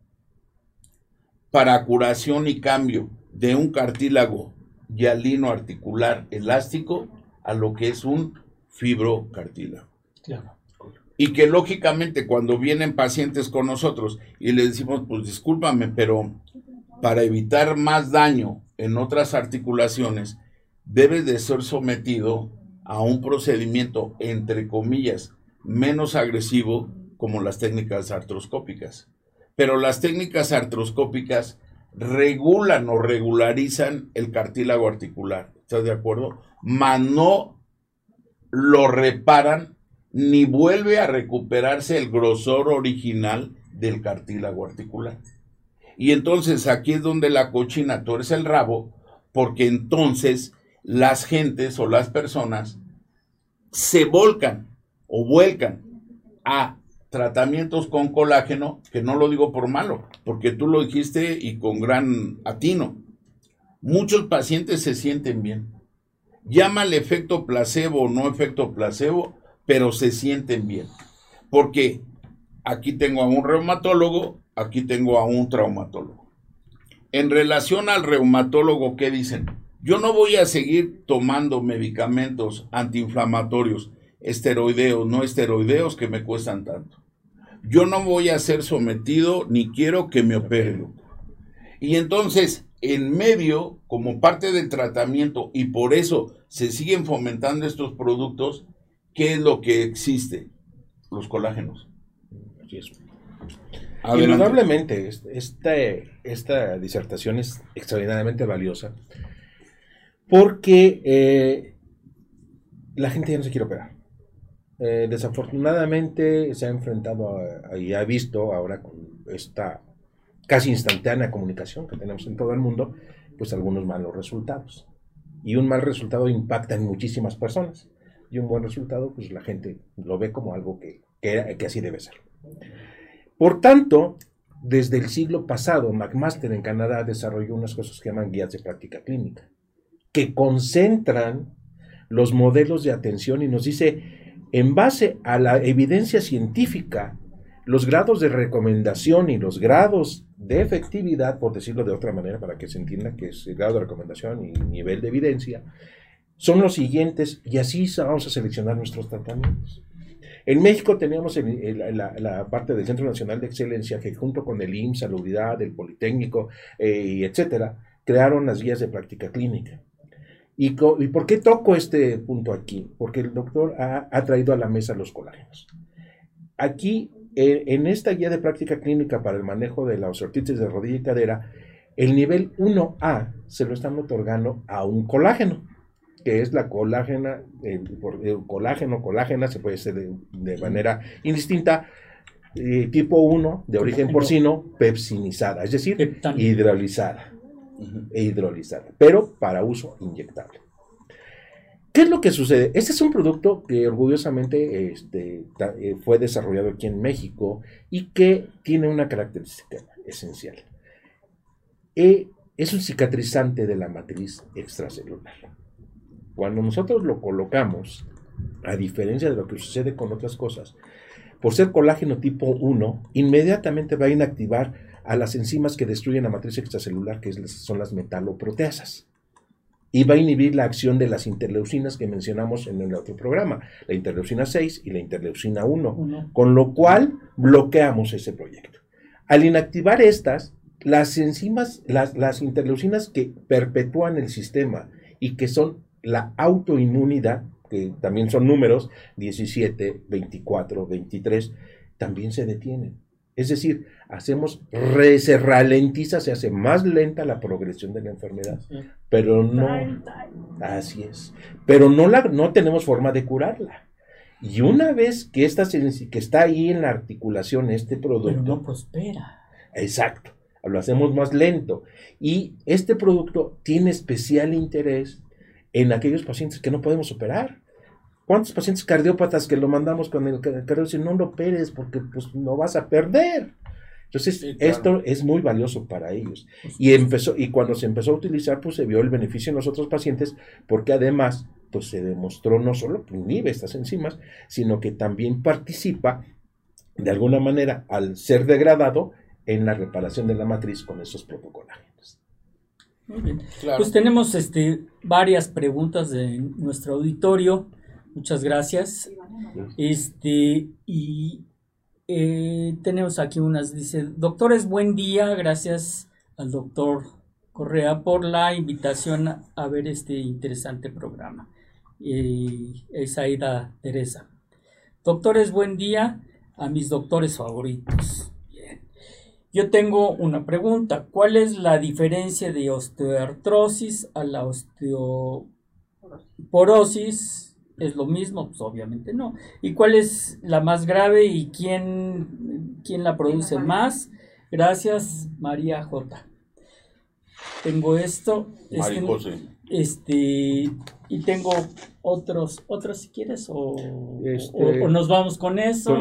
para curación y cambio de un cartílago hialino articular elástico a lo que es un fibrocartílago. Y que lógicamente cuando vienen pacientes con nosotros y les decimos, pues discúlpame, pero para evitar más daño en otras articulaciones, debes de ser sometido a un procedimiento, entre comillas, menos agresivo como las técnicas artroscópicas pero las técnicas artroscópicas regulan o regularizan el cartílago articular. ¿Estás de acuerdo? Mas no lo reparan ni vuelve a recuperarse el grosor original del cartílago articular. Y entonces aquí es donde la cochina torce el rabo, porque entonces las gentes o las personas se volcan o vuelcan a tratamientos con colágeno, que no lo digo por malo, porque tú lo dijiste y con gran atino. Muchos pacientes se sienten bien. Llámale efecto placebo o no efecto placebo, pero se sienten bien. Porque aquí tengo a un reumatólogo, aquí tengo a un traumatólogo. En relación al reumatólogo, ¿qué dicen? Yo no voy a seguir tomando medicamentos antiinflamatorios, esteroideos, no esteroideos, que me cuestan tanto yo no voy a ser sometido ni quiero que me operen. Y entonces, en medio, como parte del tratamiento, y por eso se siguen fomentando estos productos, ¿qué es lo que existe? Los colágenos. Así es. Indudablemente, este, esta disertación es extraordinariamente valiosa porque eh, la gente ya no se quiere operar. Eh, desafortunadamente se ha enfrentado y ha visto ahora con esta casi instantánea comunicación que tenemos en todo el mundo, pues algunos malos resultados. Y un mal resultado impacta en muchísimas personas. Y un buen resultado, pues la gente lo ve como algo que, que, que así debe ser. Por tanto, desde el siglo pasado, McMaster en Canadá desarrolló unas cosas que llaman guías de práctica clínica, que concentran los modelos de atención y nos dice en base a la evidencia científica, los grados de recomendación y los grados de efectividad, por decirlo de otra manera, para que se entienda que es el grado de recomendación y nivel de evidencia, son los siguientes y así vamos a seleccionar nuestros tratamientos. En México teníamos la, parte del Centro Nacional de Excelencia que junto con el IMSS, Salubridad, el Politécnico, eh, etcétera, crearon las guías de práctica clínica. ¿Y, por qué toco este punto aquí? Porque el doctor ha, traído a la mesa los colágenos. Aquí, eh, en esta guía de práctica clínica para el manejo de la osteoartritis de rodilla y cadera, el nivel 1A se lo están otorgando a un colágeno, que es la colágena, el, colágeno, colágena, se puede hacer de, manera indistinta, eh, tipo 1, de origen porcino, pepsinizada, es decir, hidrolizada e hidrolizada, pero para uso inyectable. ¿Qué es lo que sucede? Este es un producto que orgullosamente este, eh, fue desarrollado aquí en México y que tiene una característica esencial. E, es un cicatrizante de la matriz extracelular. Cuando nosotros lo colocamos, a diferencia de lo que sucede con otras cosas, por ser colágeno tipo 1, inmediatamente va a inactivar a las enzimas que destruyen la matriz extracelular, que son las metaloproteasas. Y va a inhibir la acción de las interleucinas que mencionamos en el otro programa, la interleucina 6 y la interleucina 1, con lo cual bloqueamos ese proyecto. Al inactivar estas, las enzimas, las, las interleucinas que perpetúan el sistema y que son la autoinmunidad, que también son números, 17, 24, 23, también se detienen. Es decir, hacemos, se ralentiza, se hace más lenta la progresión de la enfermedad, pero no, así es, pero no, la, no tenemos forma de curarla. Y una vez que, esta, que está ahí en la articulación este producto... no prospera. Exacto, lo hacemos más lento. Y este producto tiene especial interés en aquellos pacientes que no podemos operar. ¿Cuántos pacientes cardiópatas que lo mandamos con el cardio dicen no lo operes porque pues no vas a perder? Entonces, esto es muy valioso para ellos. Y empezó, y cuando se empezó a utilizar, pues se vio el beneficio en los otros pacientes, porque además, pues se demostró no solo que inhibe estas enzimas, sino que también participa de alguna manera al ser degradado en la reparación de la matriz con esos protocolágenos. Muy bien. Pues tenemos este, varias preguntas de nuestro auditorio. Muchas gracias. Este, y eh, tenemos aquí unas, dice, doctores, buen día, gracias al doctor Correa por la invitación a ver este interesante programa. Y es Teresa. Doctores, buen día a mis doctores favoritos. Yo tengo una pregunta. ¿Cuál es la diferencia de osteoartrosis a la osteoporosis? ¿Es lo mismo? Pues obviamente no. ¿Y cuál es la más grave y quién, quién la produce más? Gracias, María J. Tengo esto. María este, José. Este, y tengo otros, otros si quieres, o, este, nos vamos con eso.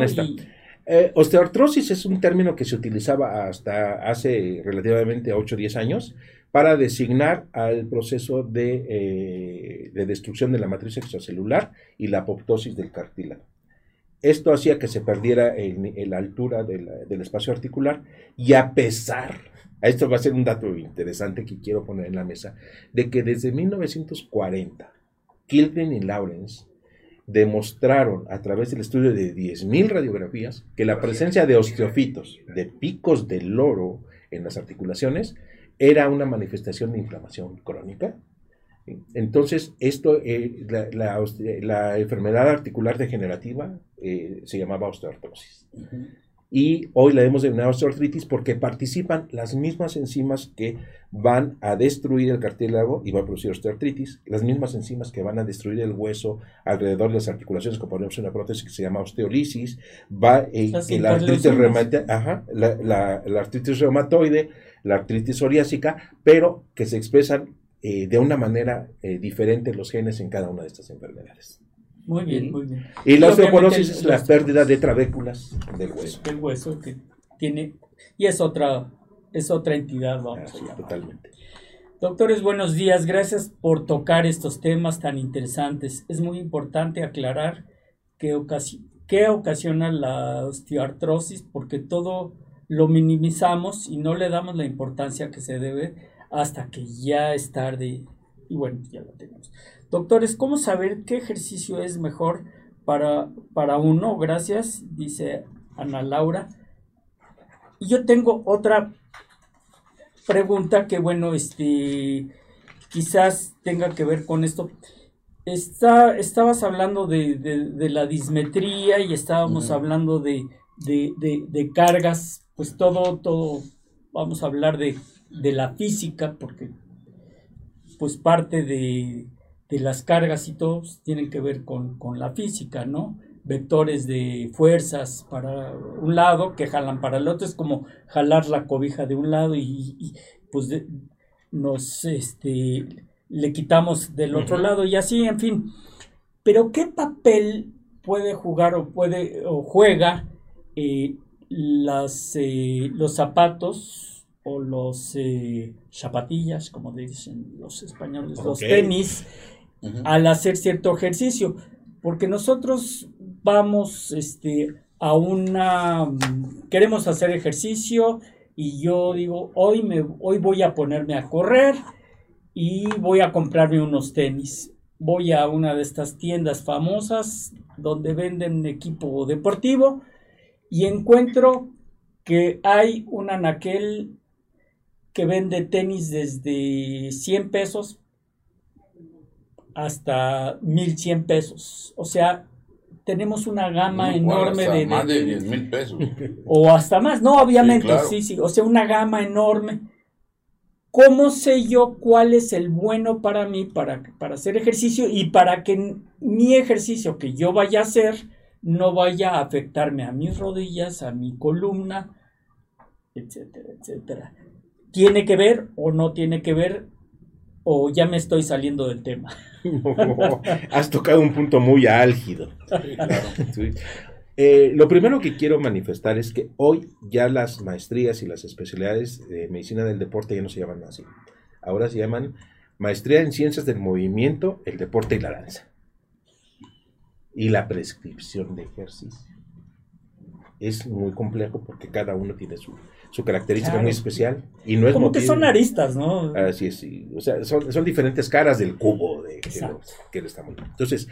Eh, osteoartrosis es un término que se utilizaba hasta hace relativamente 8 o 10 años para designar al proceso de, eh, destrucción de la matriz extracelular y la apoptosis del cartílago. Esto hacía que se perdiera la altura del espacio articular y a pesar, esto va a ser un dato interesante que quiero poner en la mesa, de que desde 1940, Kilgren y Lawrence demostraron a través del estudio de 10.000 radiografías que la presencia de osteofitos, de picos de loro en las articulaciones, era una manifestación de inflamación crónica. Entonces, esto, eh, la, enfermedad articular degenerativa eh, se llamaba osteoartrosis. Y hoy la hemos denominado osteoartritis porque participan las mismas enzimas que van a destruir el cartílago y va a producir osteoartritis, las mismas enzimas que van a destruir el hueso alrededor de las articulaciones, como ponemos una prótesis que se llama osteolisis, va eh, la, artritis la, la artritis reumatoide, la artritis psoriásica, pero que se expresan eh, de una manera eh, diferente los genes en cada una de estas enfermedades. Muy bien, muy bien. Y la osteoporosis es la pérdida de trabéculas del hueso. Del hueso que tiene, y es otra, es otra entidad, vamos a Totalmente. Doctores, buenos días. Gracias por tocar estos temas tan interesantes. Es muy importante aclarar qué, qué ocasiona la osteoartrosis, porque todo lo minimizamos y no le damos la importancia que se debe hasta que ya es tarde y bueno, ya lo tenemos. Doctores, ¿cómo saber qué ejercicio es mejor para, para uno? Gracias, dice Ana Laura. Y yo tengo otra pregunta que bueno, este quizás tenga que ver con esto. Está, estabas hablando de, la dismetría y estábamos hablando de, de, cargas pues todo, todo, vamos a hablar de, la física, porque pues parte de, las cargas y todo pues, tienen que ver con, la física, ¿no? Vectores de fuerzas para un lado que jalan para el otro, es como jalar la cobija de un lado y, pues nos este, le quitamos del otro lado y así, en fin. Pero ¿qué papel puede jugar o puede o juega eh, las, eh, los zapatos o los eh, zapatillas, como dicen los españoles, los tenis, al hacer cierto ejercicio, porque nosotros vamos este, a una, queremos hacer ejercicio y yo digo, hoy, me, hoy voy a ponerme a correr y voy a comprarme unos tenis. Voy a una de estas tiendas famosas donde venden equipo deportivo y encuentro que hay un anaquel que vende tenis desde 100 pesos hasta 1100 pesos. O sea, tenemos una gama enorme de, Más de 10 mil pesos. O hasta más, no, obviamente, sí, sí, o sea, una gama enorme. ¿Cómo sé yo cuál es el bueno para mí para, para hacer ejercicio y para que mi ejercicio que yo vaya a hacer no vaya a afectarme a mis rodillas, a mi columna, etcétera, etcétera? ¿Tiene que ver o no tiene que ver? ¿O ya me estoy saliendo del tema? [LAUGHS] has tocado un punto muy álgido. [LAUGHS] Eh, lo primero que quiero manifestar es que hoy ya las maestrías y las especialidades de medicina del deporte ya no se llaman así. Ahora se llaman maestría en ciencias del movimiento, el deporte y la danza. Y la prescripción de ejercicio. Es muy complejo porque cada uno tiene su, su característica muy especial y no es como que son aristas, ¿no? Así es, sí. o sea, son, diferentes caras del cubo de que, le está muy Entonces,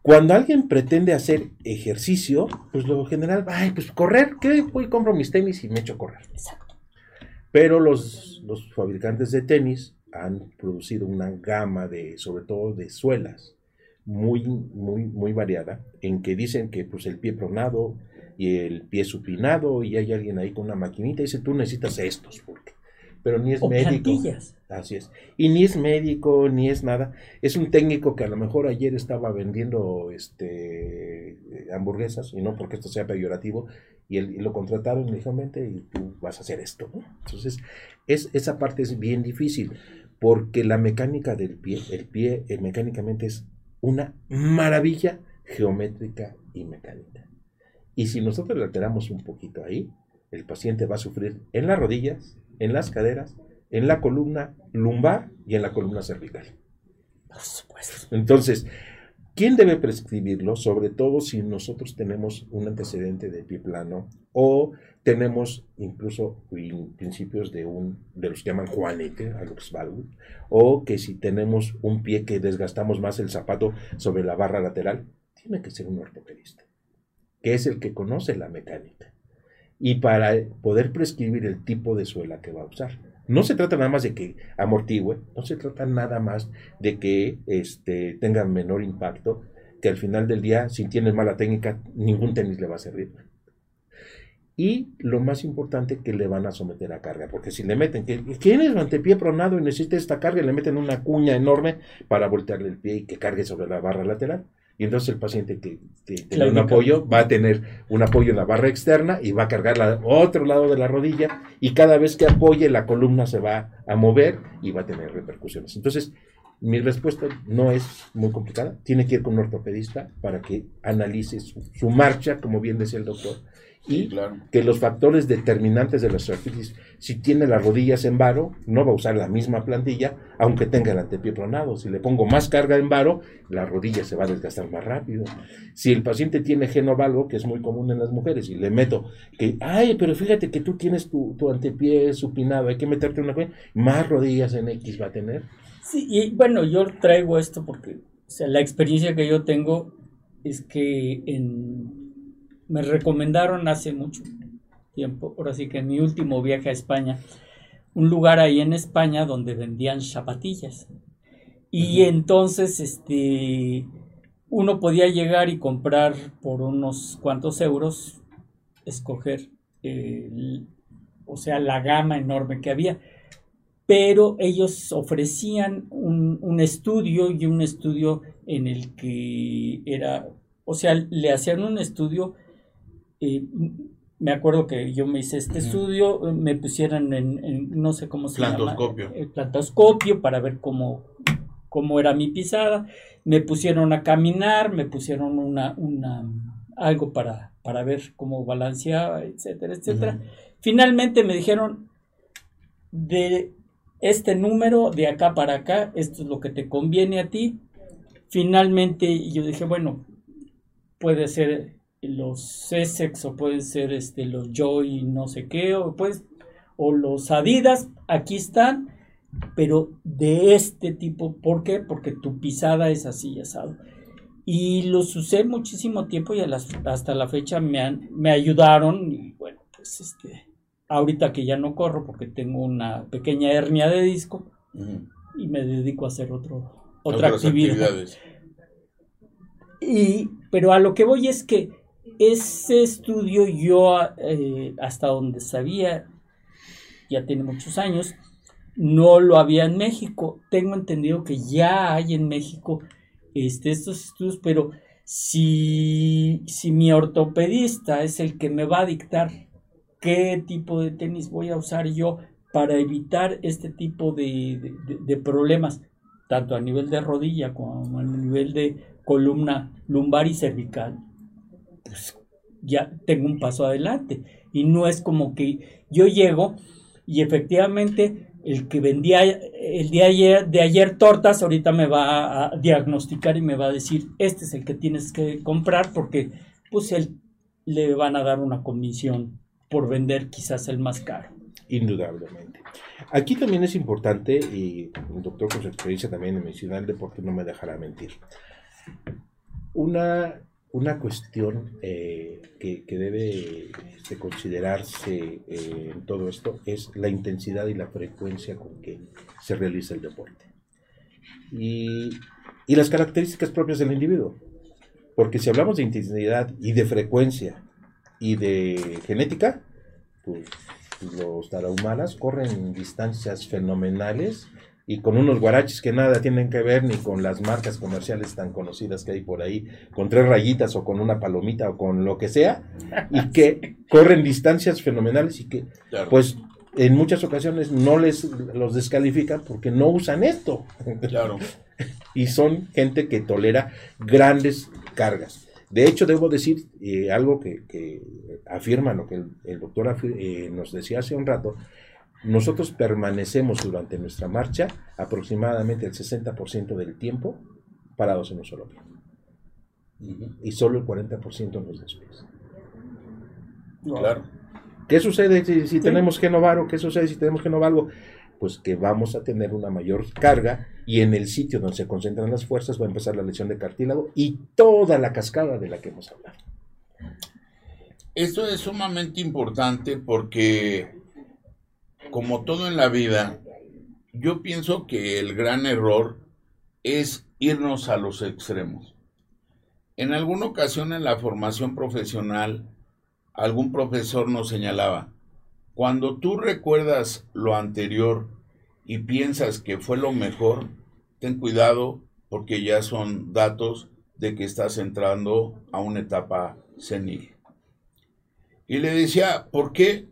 cuando alguien pretende hacer ejercicio, pues lo general, ay, pues correr, ¿qué? Voy, compro mis tenis y me echo a correr. Exacto. Pero los, los fabricantes de tenis han producido una gama de, sobre todo de suelas, muy, muy, muy variada, en que dicen que pues el pie pronado, y el pie supinado y hay alguien ahí con una maquinita y dice, tú necesitas estos, porque... Pero ni es médico. Así es. Y ni es médico, ni es nada. Es un técnico que a lo mejor ayer estaba vendiendo este hamburguesas, y no porque esto sea peyorativo, y, él, lo contrataron y y tú vas a hacer esto. Entonces, es, esa parte es bien difícil, porque la mecánica del pie, el pie eh, mecánicamente es una maravilla geométrica y mecánica. Y si nosotros le alteramos un poquito ahí, el paciente va a sufrir en las rodillas, en las caderas, en la columna lumbar y en la columna cervical. Por supuesto. Entonces, ¿quién debe prescribirlo? Sobre todo si nosotros tenemos un antecedente de pie plano o tenemos incluso principios de un de los que llaman juanete, Alux o que si tenemos un pie que desgastamos más el zapato sobre la barra lateral, tiene que ser un ortopedista que es el que conoce la mecánica, y para poder prescribir el tipo de suela que va a usar. No se trata nada más de que amortigüe, no se trata nada más de que este, tenga menor impacto, que al final del día, si tienes mala técnica, ningún tenis le va a servir. Y lo más importante, que le van a someter a carga, porque si le meten, que tienes antepié pronado y necesita esta carga, le meten una cuña enorme para voltearle el pie y que cargue sobre la barra lateral. Y entonces el paciente que, tiene un apoyo va a tener un apoyo en la barra externa y va a cargar la otro lado de la rodilla y cada vez que apoye la columna se va a mover y va a tener repercusiones. Entonces, mi respuesta no es muy complicada, tiene que ir con un ortopedista para que analice su marcha, como bien decía el doctor, y que los factores determinantes de la osteoartritis, si tiene las rodillas en varo, no va a usar la misma plantilla, aunque tenga el antepié pronado. Si le pongo más carga en varo, la rodilla se va a desgastar más rápido. Si el paciente tiene genovalgo, que es muy común en las mujeres, y le meto que, ay, pero fíjate que tú tienes tu, tu antepié supinado, hay que meterte una más rodillas en X va a tener. Sí, y bueno, yo traigo esto porque sea, la experiencia que yo tengo es que en me recomendaron hace mucho tiempo, ahora sí que en mi último viaje a España, un lugar ahí en España donde vendían zapatillas. Y entonces, este, uno podía llegar y comprar por unos cuantos euros, escoger, o sea, la gama enorme que había. Pero ellos ofrecían un, un estudio y un estudio en el que era, o sea, le hacían un estudio me acuerdo que yo me hice este estudio, me pusieron en, no sé cómo se llama, el plantoscopio para ver cómo, cómo era mi pisada, me pusieron a caminar, me pusieron una, una algo para, para ver cómo balanceaba, etcétera, etcétera. Finalmente me dijeron, de este número de acá para acá, esto es lo que te conviene a ti. Finalmente yo dije, bueno, puede ser los Essex o puede ser este, los Joy no sé qué, o, pues, o los Adidas, aquí están, pero de este tipo, ¿por qué? Porque tu pisada es así, asado. Y los usé muchísimo tiempo y hasta la fecha me, han, me ayudaron y bueno, pues este, ahorita que ya no corro porque tengo una pequeña hernia de disco y me dedico a hacer otro, otra actividad. Y, pero a lo que voy es que ese estudio yo eh, hasta donde sabía, ya tiene muchos años, no lo había en México. Tengo entendido que ya hay en México este, estos estudios, pero si, si mi ortopedista es el que me va a dictar qué tipo de tenis voy a usar yo para evitar este tipo de, problemas, tanto a nivel de rodilla como a nivel de columna lumbar y cervical, pues ya tengo un paso adelante. Y no es como que yo llego y efectivamente el que vendía el día de ayer tortas, ahorita me va a diagnosticar y me va a decir, este es el que tienes que comprar porque pues él le van a dar una comisión por vender quizás el más caro. Indudablemente. Aquí también es importante, y el doctor con su experiencia también en medicina del deporte no me dejará mentir, una, una cuestión eh, que, debe este, considerarse eh, en todo esto es la intensidad y la frecuencia con que se realiza el deporte. Y, las características propias del individuo. Porque si hablamos de intensidad y de frecuencia y de genética, pues los tarahumaras corren distancias fenomenales y con unos guaraches que nada tienen que ver ni con las marcas comerciales tan conocidas que hay por ahí, con tres rayitas o con una palomita o con lo que sea, y [LAUGHS] que corren distancias fenomenales y que pues en muchas ocasiones no les los descalifican porque no usan esto. Claro. [LAUGHS] y son gente que tolera grandes cargas. De hecho, debo decir eh, algo que, afirma lo que el, doctor eh, nos decía hace un rato. Nosotros permanecemos durante nuestra marcha aproximadamente el 60% del tiempo parados en un solo pie. Y solo el 40% en los dos pies. Claro. ¿Qué sucede si, si tenemos que innovar o qué sucede si tenemos que innovar algo? pues que vamos a tener una mayor carga y en el sitio donde se concentran las fuerzas va a empezar la lesión de cartílago y toda la cascada de la que hemos hablado. Esto es sumamente importante porque, como todo en la vida, yo pienso que el gran error es irnos a los extremos. En alguna ocasión en la formación profesional, algún profesor nos señalaba, cuando tú recuerdas lo anterior y piensas que fue lo mejor, ten cuidado porque ya son datos de que estás entrando a una etapa senil. Y le decía, ¿por qué?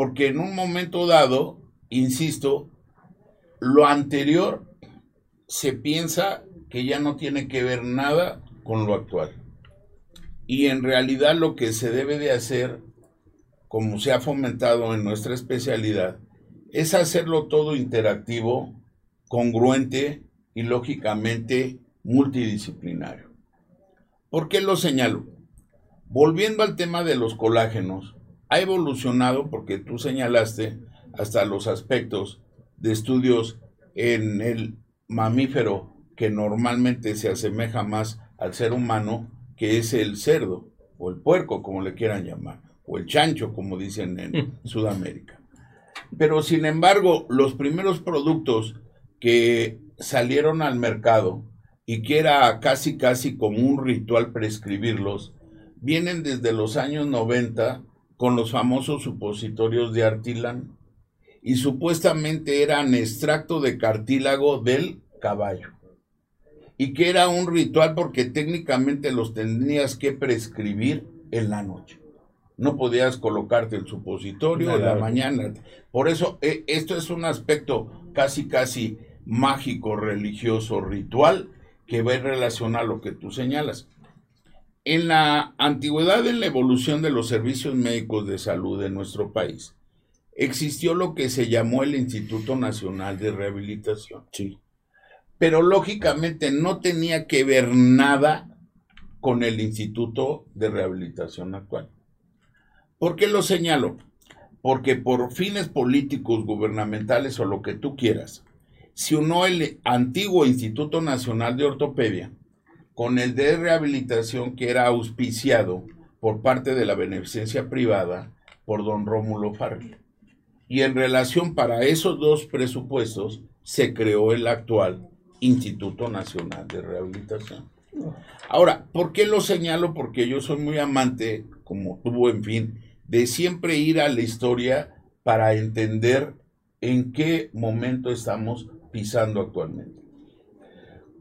Porque en un momento dado, insisto, lo anterior se piensa que ya no tiene que ver nada con lo actual. Y en realidad lo que se debe de hacer como se ha fomentado en nuestra especialidad, es hacerlo todo interactivo, congruente y lógicamente multidisciplinario. ¿Por qué lo señalo? Volviendo al tema de los colágenos, ha evolucionado porque tú señalaste hasta los aspectos de estudios en el mamífero que normalmente se asemeja más al ser humano, que es el cerdo o el puerco, como le quieran llamar o el chancho, como dicen en mm. Sudamérica. Pero sin embargo, los primeros productos que salieron al mercado y que era casi casi como un ritual prescribirlos, vienen desde los años 90 con los famosos supositorios de Artilan y supuestamente eran extracto de cartílago del caballo y que era un ritual porque técnicamente los tendrías que prescribir en la noche no podías colocarte el supositorio en la mañana. Por eso, eh, esto es un aspecto casi, casi mágico, religioso, ritual, que va en relación a lo que tú señalas. En la antigüedad, en la evolución de los servicios médicos de salud en nuestro país, existió lo que se llamó el Instituto Nacional de Rehabilitación. Sí. Pero lógicamente no tenía que ver nada con el Instituto de Rehabilitación actual. ¿Por qué lo señalo? Porque por fines políticos, gubernamentales o lo que tú quieras, se unió el antiguo Instituto Nacional de Ortopedia con el de rehabilitación que era auspiciado por parte de la beneficencia privada por don Rómulo Farrell y en relación para esos dos presupuestos se creó el actual Instituto Nacional de Rehabilitación. Ahora, ¿por qué lo señalo? Porque yo soy muy amante, como tuvo en fin, de siempre ir a la historia para entender en qué momento estamos pisando actualmente.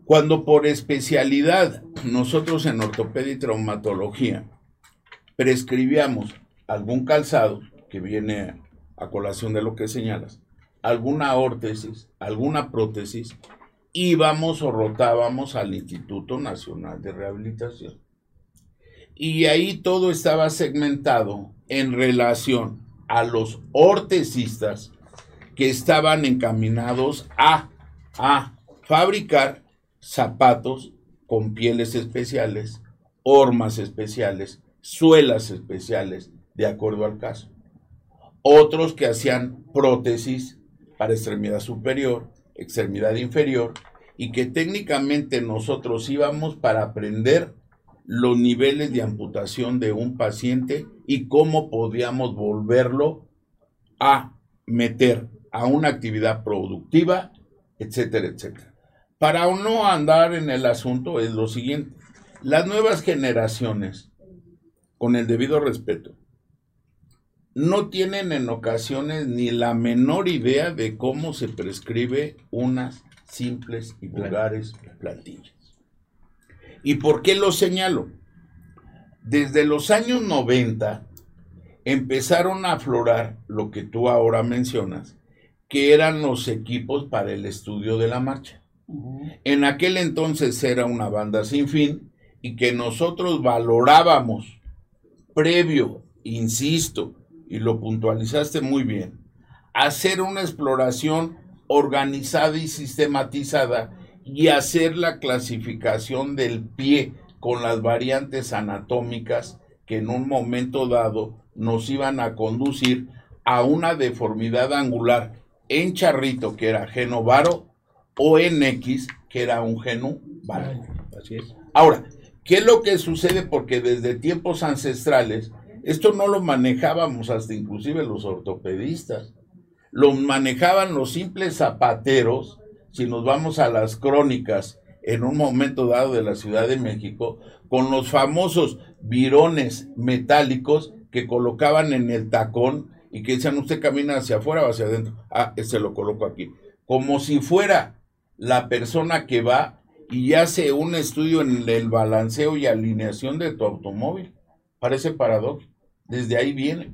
Cuando por especialidad nosotros en ortopedia y traumatología prescribíamos algún calzado que viene a colación de lo que señalas, alguna órtesis, alguna prótesis, íbamos o rotábamos al Instituto Nacional de Rehabilitación. Y ahí todo estaba segmentado en relación a los ortesistas que estaban encaminados a, a fabricar zapatos con pieles especiales, hormas especiales, suelas especiales, de acuerdo al caso otros que hacían prótesis para extremidad superior, extremidad inferior, y que técnicamente nosotros íbamos para aprender los niveles de amputación de un paciente y cómo podíamos volverlo a meter a una actividad productiva, etcétera, etcétera. Para no andar en el asunto es lo siguiente, las nuevas generaciones, con el debido respeto, no tienen en ocasiones ni la menor idea de cómo se prescribe unas simples y vulgares plantillas. ¿Y por qué lo señalo? Desde los años 90 empezaron a aflorar lo que tú ahora mencionas, que eran los equipos para el estudio de la marcha. En aquel entonces era una banda sin fin y que nosotros valorábamos previo, insisto, y lo puntualizaste muy bien, hacer una exploración organizada y sistematizada y hacer la clasificación del pie con las variantes anatómicas que en un momento dado nos iban a conducir a una deformidad angular en charrito que era genovaro o en X que era un genovaro. Así es. Ahora, ¿qué es lo que sucede? Porque desde tiempos ancestrales esto no lo manejábamos hasta inclusive los ortopedistas. Lo manejaban los simples zapateros, si nos vamos a las crónicas en un momento dado de la Ciudad de México, con los famosos virones metálicos que colocaban en el tacón y que decían usted camina hacia afuera o hacia adentro. Ah, ese lo coloco aquí. Como si fuera la persona que va y hace un estudio en el balanceo y alineación de tu automóvil. Parece paradójico. Desde ahí viene.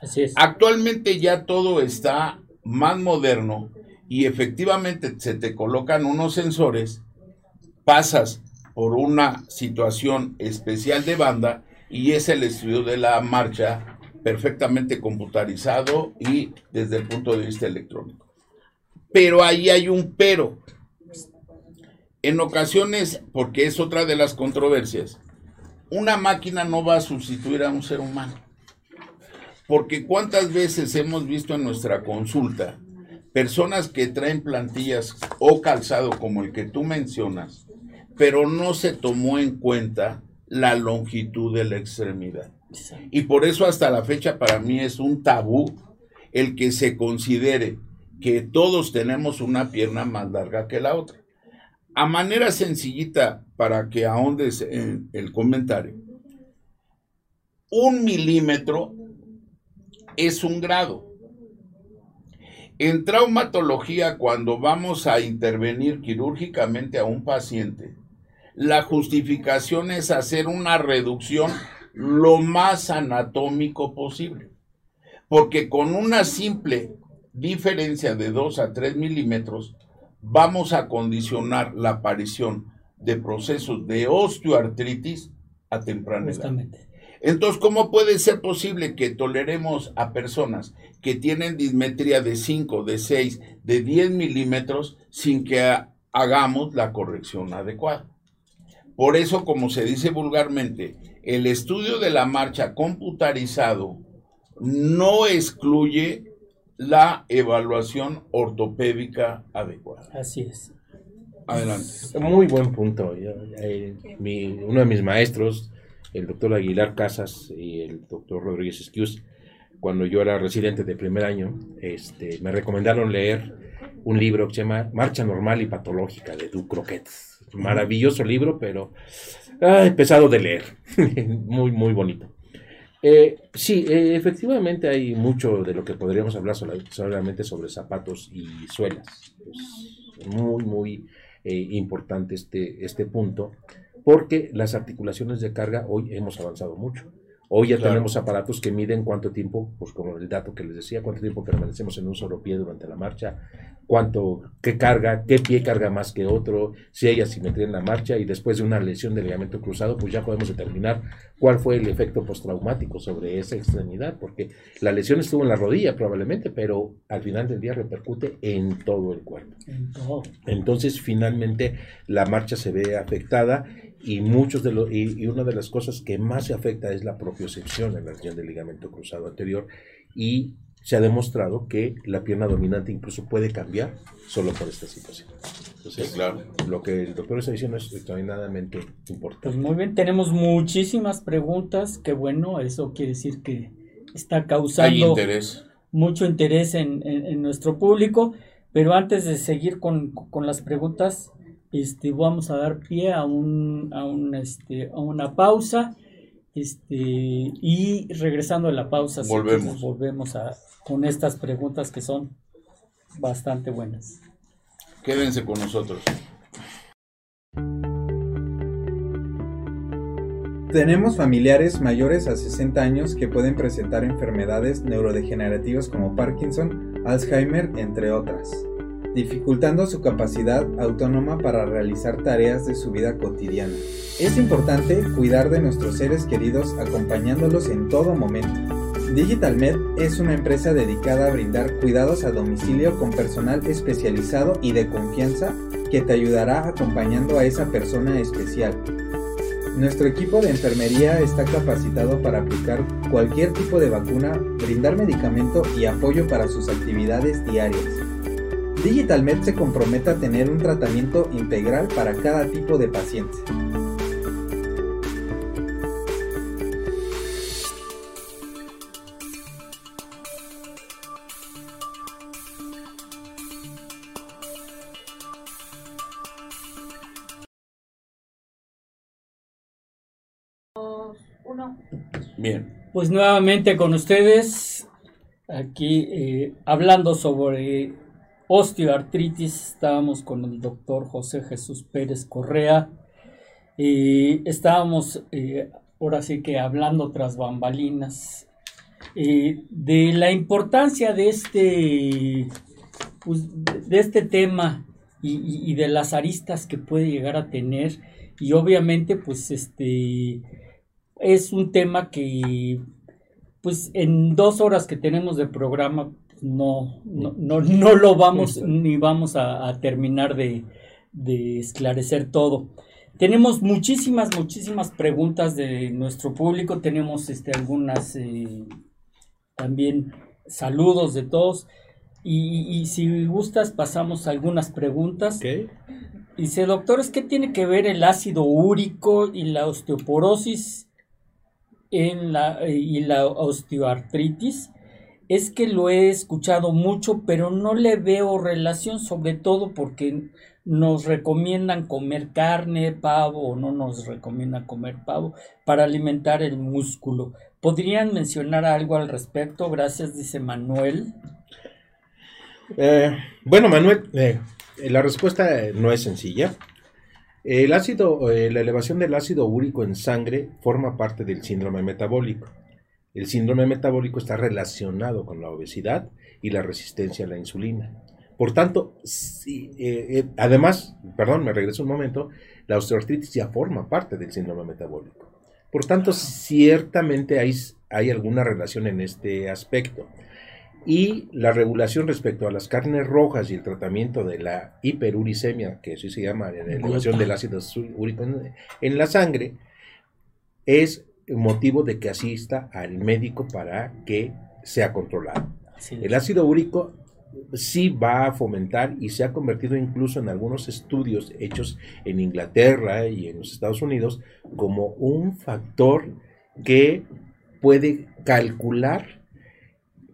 Así es. Actualmente ya todo está más moderno y efectivamente se te colocan unos sensores, pasas por una situación especial de banda y es el estudio de la marcha perfectamente computarizado y desde el punto de vista electrónico. Pero ahí hay un pero. En ocasiones, porque es otra de las controversias, una máquina no va a sustituir a un ser humano. Porque cuántas veces hemos visto en nuestra consulta personas que traen plantillas o calzado como el que tú mencionas, pero no se tomó en cuenta la longitud de la extremidad. Y por eso hasta la fecha para mí es un tabú el que se considere que todos tenemos una pierna más larga que la otra. A manera sencillita, para que ahondes en el comentario, un milímetro es un grado. En traumatología, cuando vamos a intervenir quirúrgicamente a un paciente, la justificación es hacer una reducción lo más anatómico posible. Porque con una simple diferencia de 2 a 3 milímetros, vamos a condicionar la aparición de procesos de osteoartritis a temprana edad. Entonces, ¿cómo puede ser posible que toleremos a personas que tienen dismetría de 5, de 6, de 10 milímetros sin que hagamos la corrección adecuada? Por eso, como se dice vulgarmente, el estudio de la marcha computarizado no excluye la evaluación ortopédica adecuada. Así es. Adelante. Muy buen punto. Eh, uno de mis maestros, el doctor Aguilar Casas y el doctor Rodríguez Esquius, cuando yo era residente de primer año, este, me recomendaron leer un libro que se llama Marcha Normal y Patológica de Du Croquet. Maravilloso libro, pero pesado de leer. [LAUGHS] muy, muy bonito. Eh, sí, eh, efectivamente hay mucho de lo que podríamos hablar solamente sobre zapatos y suelas. Es muy, muy eh, importante este, este punto, porque las articulaciones de carga hoy hemos avanzado mucho. Hoy ya tenemos aparatos que miden cuánto tiempo, pues como el dato que les decía, cuánto tiempo permanecemos en un solo pie durante la marcha, cuánto, qué carga, qué pie carga más que otro, si hay asimetría en la marcha y después de una lesión del ligamento cruzado, pues ya podemos determinar cuál fue el efecto postraumático sobre esa extremidad, porque la lesión estuvo en la rodilla probablemente, pero al final del día repercute en todo el cuerpo. Entonces, finalmente, la marcha se ve afectada y muchos de los y, una de las cosas que más se afecta es la propiocepción en la región del ligamento cruzado anterior y se ha demostrado que la pierna dominante incluso puede cambiar solo por esta situación. Entonces, claro. lo que el doctor está diciendo es extraordinariamente importante. Pues muy bien, tenemos muchísimas preguntas, que bueno, eso quiere decir que está causando mucho interés en, en, nuestro público, pero antes de seguir con, con las preguntas, este, vamos a dar pie a, un, a, un, este, a una pausa. Este, y regresando a la pausa, volvemos, volvemos a, con estas preguntas que son bastante buenas. Quédense con nosotros. Tenemos familiares mayores a 60 años que pueden presentar enfermedades neurodegenerativas como Parkinson, Alzheimer, entre otras dificultando su capacidad autónoma para realizar tareas de su vida cotidiana. Es importante cuidar de nuestros seres queridos acompañándolos en todo momento. DigitalMed es una empresa dedicada a brindar cuidados a domicilio con personal especializado y de confianza que te ayudará acompañando a esa persona especial. Nuestro equipo de enfermería está capacitado para aplicar cualquier tipo de vacuna, brindar medicamento y apoyo para sus actividades diarias. DigitalMed se compromete a tener un tratamiento integral para cada tipo de paciente. Bien. Pues nuevamente con ustedes, aquí eh, hablando sobre osteoartritis, estábamos con el doctor José Jesús Pérez Correa y estábamos eh, ahora sí que hablando tras bambalinas eh, de la importancia de este, pues, de este tema y, de las aristas que puede llegar a tener y obviamente pues este es un tema que pues en dos horas que tenemos de programa no, no, no, lo vamos ni vamos a, terminar de, esclarecer todo. Tenemos muchísimas, muchísimas preguntas de nuestro público. Tenemos este, algunas eh, también saludos de todos. Y, si gustas, pasamos algunas preguntas. Dice, doctores, ¿qué tiene que ver el ácido úrico y la osteoporosis en la, y la osteoartritis? Es que lo he escuchado mucho, pero no le veo relación, sobre todo porque nos recomiendan comer carne, pavo, o no nos recomiendan comer pavo para alimentar el músculo. ¿Podrían mencionar algo al respecto? Gracias, dice Manuel. Eh, bueno, Manuel, eh, la respuesta no es sencilla. El ácido, eh, la elevación del ácido úrico en sangre forma parte del síndrome metabólico. El síndrome metabólico está relacionado con la obesidad y la resistencia a la insulina. Por tanto, eh, eh, además, perdón, me regreso un momento, la osteoartritis ya forma parte del síndrome metabólico. Por tanto, ciertamente hay, hay alguna relación en este aspecto. Y la regulación respecto a las carnes rojas y el tratamiento de la hiperuricemia, que así se llama, la elevación del ácido úrico en la sangre, es motivo de que asista al médico para que sea controlado. El ácido úrico sí va a fomentar y se ha convertido incluso en algunos estudios hechos en Inglaterra y en los Estados Unidos como un factor que puede calcular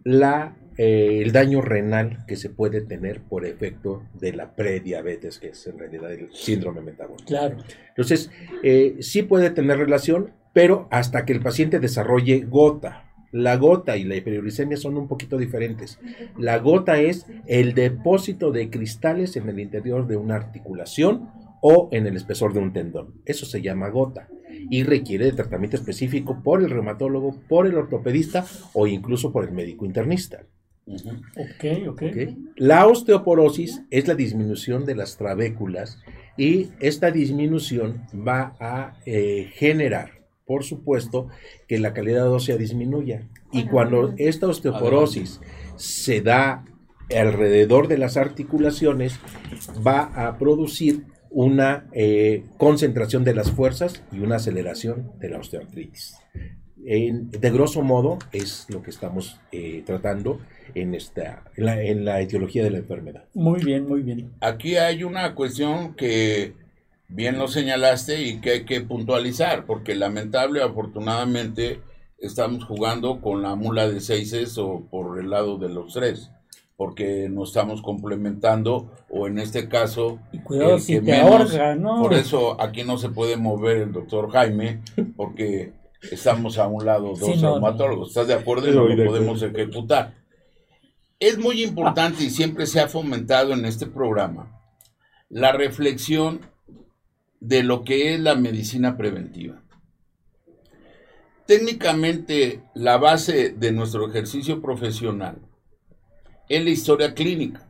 la, eh, el daño renal que se puede tener por efecto de la prediabetes, que es en realidad el síndrome metabólico. Claro. Entonces, eh, sí puede tener relación, pero hasta que el paciente desarrolle gota. La gota y la hiperuricemia son un poquito diferentes. La gota es el depósito de cristales en el interior de una articulación o en el espesor de un tendón. Eso se llama gota y requiere de tratamiento específico por el reumatólogo, por el ortopedista o incluso por el médico internista. okay. La osteoporosis es la disminución de las trabéculas y esta disminución va a eh, generar por supuesto, que la calidad ósea disminuya. Y cuando esta osteoporosis se da alrededor de las articulaciones, va a producir una eh, concentración de las fuerzas y una aceleración de la osteoartritis. de grosso modo es lo que estamos eh, tratando en, esta, en la etiología de la enfermedad. Muy bien, muy bien. Aquí hay una cuestión que bien lo señalaste y que hay que puntualizar, porque lamentable, afortunadamente, estamos jugando con la mula de seises o por el lado de los tres, porque nos estamos complementando, o en este caso, y cuidado si te ahorca, ¿no? Por eso aquí no se puede mover el doctor Jaime, porque estamos a un lado dos traumatólogos. ¿Estás de acuerdo? Y no lo podemos ejecutar. Es muy importante y siempre se ha fomentado en este programa la reflexión de lo que es la medicina preventiva. Técnicamente, la base de nuestro ejercicio profesional es la historia clínica.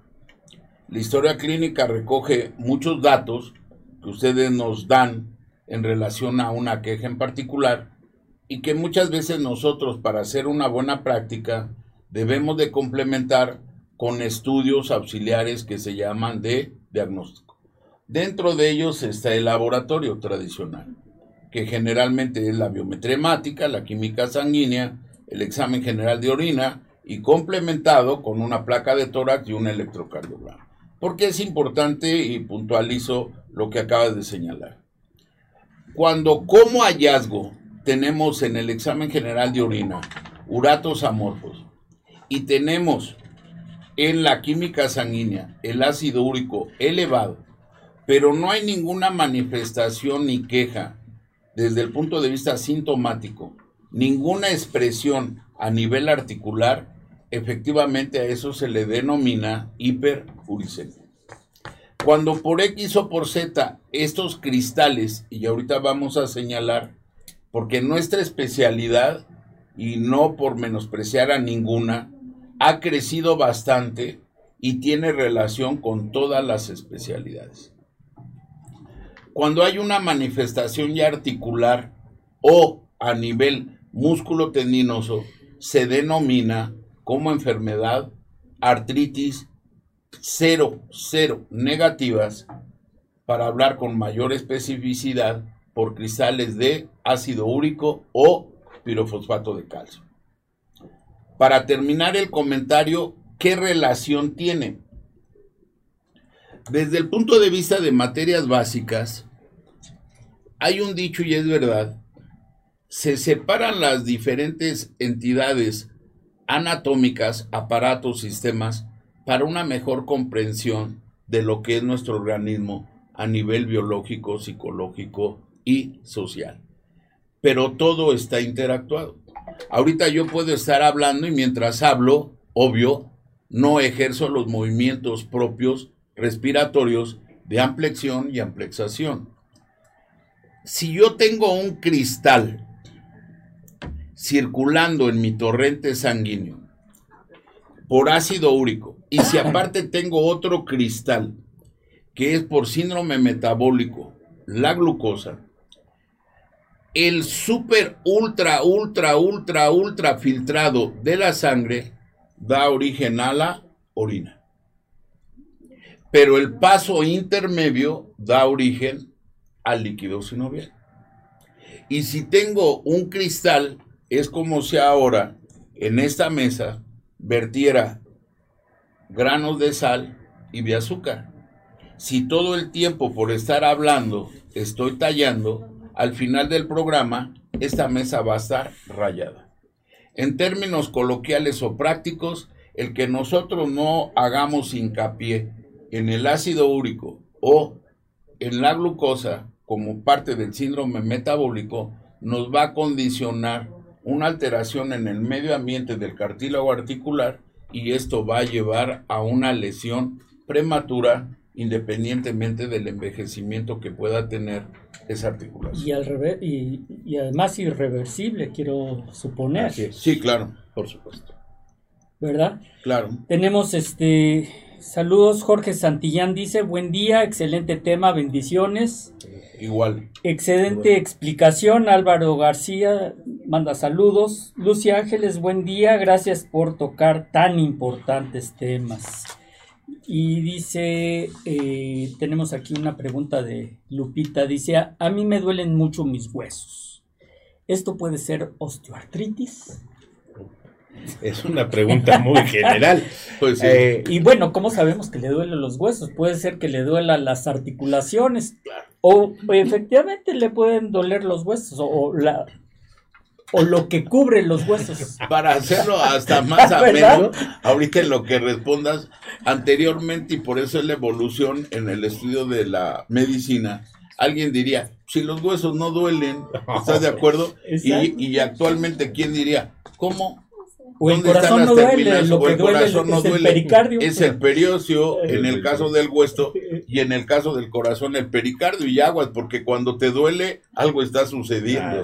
La historia clínica recoge muchos datos que ustedes nos dan en relación a una queja en particular y que muchas veces nosotros para hacer una buena práctica debemos de complementar con estudios auxiliares que se llaman de diagnóstico. Dentro de ellos está el laboratorio tradicional, que generalmente es la biometremática, la química sanguínea, el examen general de orina y complementado con una placa de tórax y un electrocardiograma. Porque es importante y puntualizo lo que acabas de señalar. Cuando como hallazgo tenemos en el examen general de orina uratos amorfos y tenemos en la química sanguínea el ácido úrico elevado pero no hay ninguna manifestación ni queja desde el punto de vista sintomático, ninguna expresión a nivel articular, efectivamente a eso se le denomina hiperuricemia. Cuando por X o por Z estos cristales, y ahorita vamos a señalar, porque nuestra especialidad, y no por menospreciar a ninguna, ha crecido bastante y tiene relación con todas las especialidades. Cuando hay una manifestación ya articular o a nivel músculo tendinoso, se denomina como enfermedad artritis 0, 0 negativas para hablar con mayor especificidad por cristales de ácido úrico o pirofosfato de calcio. Para terminar el comentario, ¿qué relación tiene? Desde el punto de vista de materias básicas, hay un dicho y es verdad, se separan las diferentes entidades anatómicas, aparatos, sistemas, para una mejor comprensión de lo que es nuestro organismo a nivel biológico, psicológico y social. Pero todo está interactuado. Ahorita yo puedo estar hablando y mientras hablo, obvio, no ejerzo los movimientos propios respiratorios de amplexión y amplexación. Si yo tengo un cristal circulando en mi torrente sanguíneo por ácido úrico y si aparte tengo otro cristal que es por síndrome metabólico, la glucosa, el super ultra, ultra, ultra, ultra filtrado de la sangre da origen a la orina. Pero el paso intermedio da origen al líquido sinovial. Y si tengo un cristal, es como si ahora en esta mesa vertiera granos de sal y de azúcar. Si todo el tiempo por estar hablando estoy tallando, al final del programa esta mesa va a estar rayada. En términos coloquiales o prácticos, el que nosotros no hagamos hincapié en el ácido úrico o en la glucosa como parte del síndrome metabólico nos va a condicionar una alteración en el medio ambiente del cartílago articular y esto va a llevar a una lesión prematura independientemente del envejecimiento que pueda tener esa articulación. Y, al revés, y, además irreversible, quiero suponer. Sí, claro, por supuesto. ¿Verdad? Claro. Tenemos este saludos, Jorge Santillán dice, buen día, excelente tema, bendiciones. Igual. Excelente explicación, Álvaro García manda saludos. Lucia Ángeles, buen día, gracias por tocar tan importantes temas. Y dice, eh, tenemos aquí una pregunta de Lupita, dice, a, mí me duelen mucho mis huesos. ¿Esto puede ser osteoartritis? Es una pregunta muy general. [LAUGHS] Pues eh, y bueno, ¿cómo sabemos que le duelen los huesos? Puede ser que le duelan las articulaciones. O efectivamente le pueden doler los huesos. O, la, o lo que cubre los huesos. [LAUGHS] Para hacerlo hasta [LAUGHS] más ameno, ahorita en lo que respondas, anteriormente, y por eso es la evolución en el estudio de la medicina, alguien diría, si los huesos no duelen, ¿estás de acuerdo? Y, y, actualmente, ¿quién diría, cómo o el corazón no duele, lo que duele es, el pericardio. Es el periocio en el caso del hueso y en el caso del corazón el pericardio y aguas, porque cuando te duele algo está sucediendo.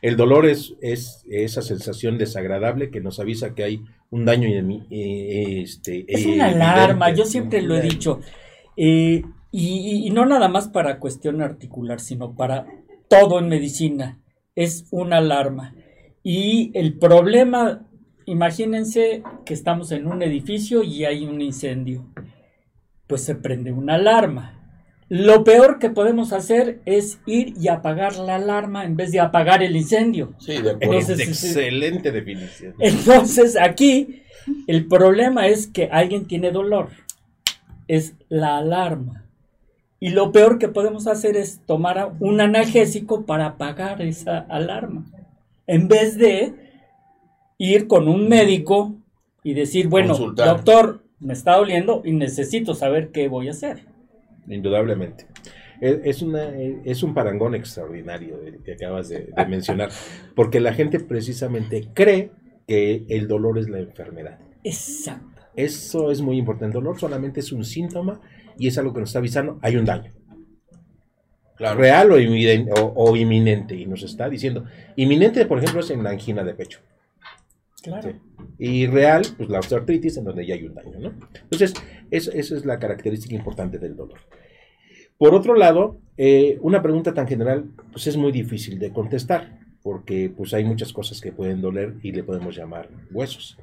El dolor es, es esa sensación desagradable que nos avisa que hay un daño. Eh, este, es una alarma, yo siempre lo he dicho. Eh, y, y no nada más para cuestión articular, sino para todo en medicina. Es una alarma. Y el problema Imagínense que estamos en un edificio y hay un incendio. Pues se prende una alarma. Lo peor que podemos hacer es ir y apagar la alarma en vez de apagar el incendio. Sí, de acuerdo. excelente definición. Entonces, aquí el problema es que alguien tiene dolor. Es la alarma. Y lo peor que podemos hacer es tomar un analgésico para apagar esa alarma. En vez de ir con un médico y decir, bueno, doctor, me está doliendo y necesito saber qué voy a hacer. Indudablemente. Es, una, es un parangón extraordinario el que acabas de, mencionar, [LAUGHS] porque la gente precisamente cree que el dolor es la enfermedad. Exacto. Eso es muy importante. El dolor solamente es un síntoma y es algo que nos está avisando, hay un daño. Real o, o, inminente. Y nos está diciendo, inminente, por ejemplo, es en la angina de pecho. Claro. Y real, pues la osteoartritis, en donde ya hay un daño, ¿no? Entonces, esa es la característica importante del dolor. Por otro lado, eh, una pregunta tan general, pues es muy difícil de contestar, porque pues hay muchas cosas que pueden doler y le podemos llamar huesos.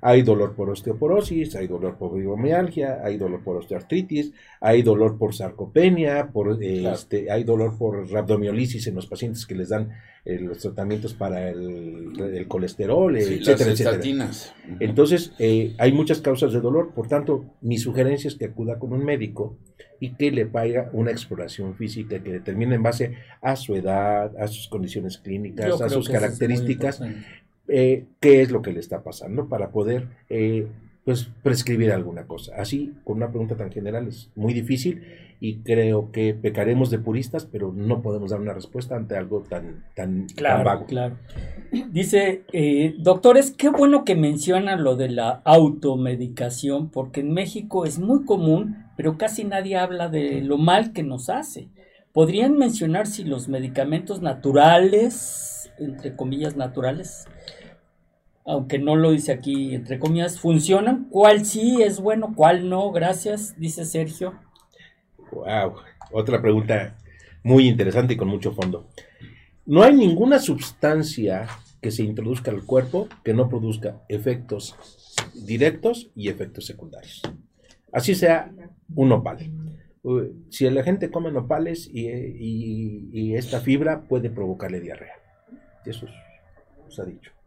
Hay dolor por osteoporosis, hay dolor por fibromialgia, hay dolor por osteoartritis, hay dolor por sarcopenia, por, este, hay dolor por rabdomiolisis en los pacientes que les dan eh, los tratamientos para el, colesterol, etcétera, etcétera. Entonces, eh, hay muchas causas de dolor, por tanto, mi sugerencia es que acuda con un médico y que le pague una exploración física que determine en base a su edad, a sus condiciones clínicas, a sus características, eh, qué es lo que le está pasando para poder eh, pues prescribir alguna cosa. Así, con una pregunta tan general es muy difícil y creo que pecaremos de puristas, pero no podemos dar una respuesta ante algo tan, tan, claro, vago. Claro. Dice, eh, doctores, qué bueno que mencionan lo de la automedicación, porque en México es muy común, pero casi nadie habla de lo mal que nos hace. ¿Podrían mencionar si los medicamentos naturales, entre comillas naturales, aunque no lo dice aquí entre comillas, funcionan, cuál sí es bueno, cuál no, gracias, dice Sergio. Wow, otra pregunta muy interesante y con mucho fondo. No hay ninguna sustancia que se introduzca al cuerpo que no produzca efectos directos y efectos secundarios. Así sea un nopal. Si la gente come nopales y, esta fibra puede provocarle diarrea. Eso se ha dicho.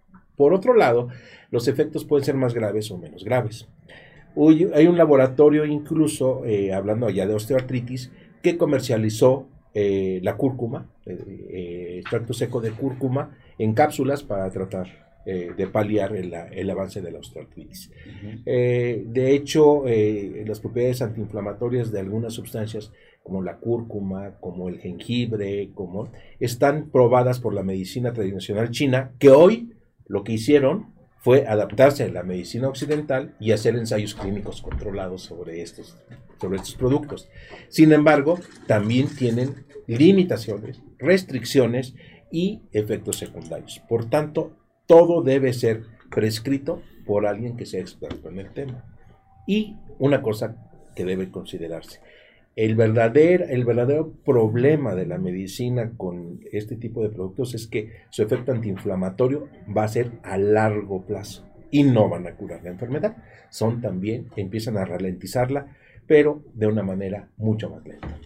Por otro lado, los efectos pueden ser más graves o menos graves. hay un laboratorio incluso, eh, hablando allá de osteoartritis, que comercializó eh, la cúrcuma, eh, extracto seco de cúrcuma, en cápsulas para tratar de paliar el, avance de la osteoartritis. de hecho, las propiedades antiinflamatorias de algunas sustancias, como la cúrcuma, como el jengibre, como, están probadas por la medicina tradicional china, que hoy lo que hicieron fue adaptarse a la medicina occidental y hacer ensayos clínicos controlados sobre estos, sobre estos productos. Sin embargo, también tienen limitaciones, restricciones y efectos secundarios. Por tanto, todo debe ser prescrito por alguien que sea experto en el tema. Y una cosa que debe considerarse, el verdadero, el verdadero problema de la medicina con este tipo de productos es que su efecto antiinflamatorio va a ser a largo plazo y no van a curar la enfermedad. Son también, empiezan a ralentizarla, pero de una manera mucho más lenta.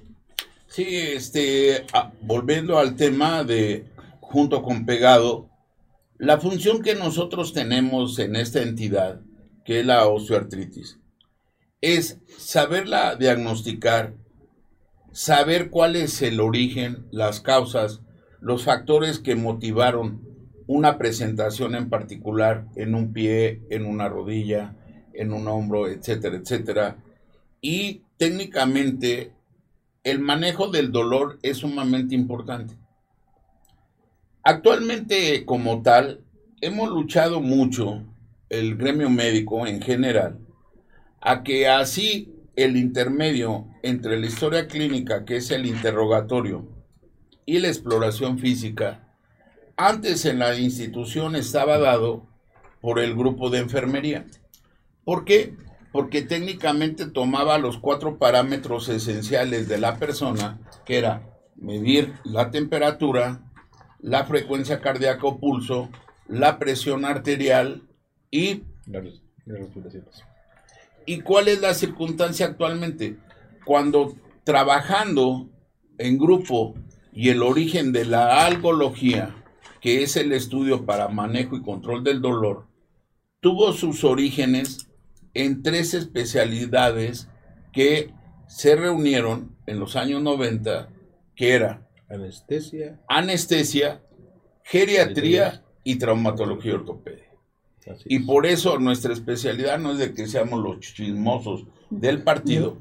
Sí, este, ah, volviendo al tema de junto con pegado, la función que nosotros tenemos en esta entidad, que es la osteoartritis, es saberla diagnosticar, saber cuál es el origen, las causas, los factores que motivaron una presentación en particular en un pie, en una rodilla, en un hombro, etcétera, etcétera. Y técnicamente el manejo del dolor es sumamente importante. Actualmente como tal, hemos luchado mucho, el gremio médico en general, a que así el intermedio entre la historia clínica, que es el interrogatorio, y la exploración física, antes en la institución estaba dado por el grupo de enfermería. ¿Por qué? Porque técnicamente tomaba los cuatro parámetros esenciales de la persona, que era medir la temperatura, la frecuencia cardíaco pulso, la presión arterial y la. ¿Y cuál es la circunstancia actualmente? Cuando trabajando en grupo y el origen de la algología, que es el estudio para manejo y control del dolor, tuvo sus orígenes en tres especialidades que se reunieron en los años 90, que era anestesia, anestesia, geriatría y traumatología ortopédica. Y por eso nuestra especialidad no es de que seamos los chismosos del partido.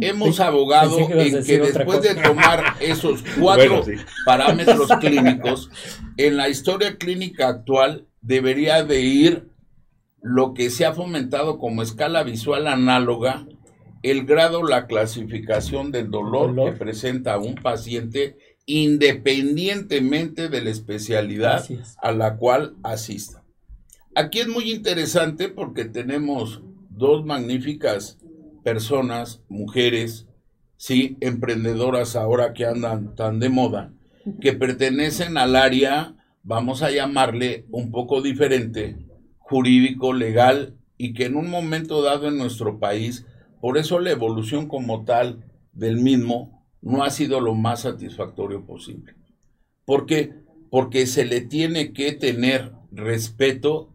Hemos abogado en que después de tomar esos [LAUGHS] cuatro parámetros [LAUGHS] clínicos, en la historia clínica actual debería de ir lo que se ha fomentado como escala visual análoga, el grado, la clasificación del dolor, que presenta un paciente independientemente de la especialidad a la cual asista. Aquí es muy interesante porque tenemos dos magníficas personas, mujeres, sí, emprendedoras ahora que andan tan de moda, que pertenecen al área, vamos a llamarle un poco diferente, jurídico, legal, y que en un momento dado en nuestro país, por eso la evolución como tal del mismo no ha sido lo más satisfactorio posible. ¿Por qué? Porque se le tiene que tener respeto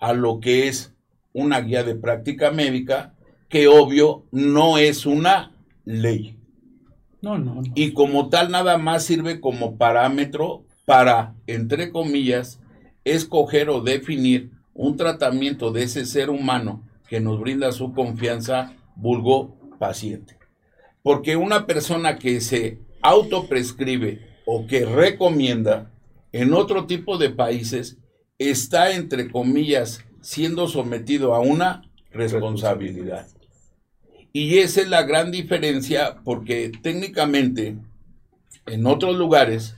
a lo que es una guía de práctica médica, que obvio no es una ley. No, no, Y como tal nada más sirve como parámetro para, entre comillas, escoger o definir un tratamiento de ese ser humano que nos brinda su confianza, vulgo paciente. Porque una persona que se autoprescribe o que recomienda en otro tipo de países está, entre comillas, siendo sometido a una responsabilidad. Y esa es la gran diferencia porque técnicamente en otros lugares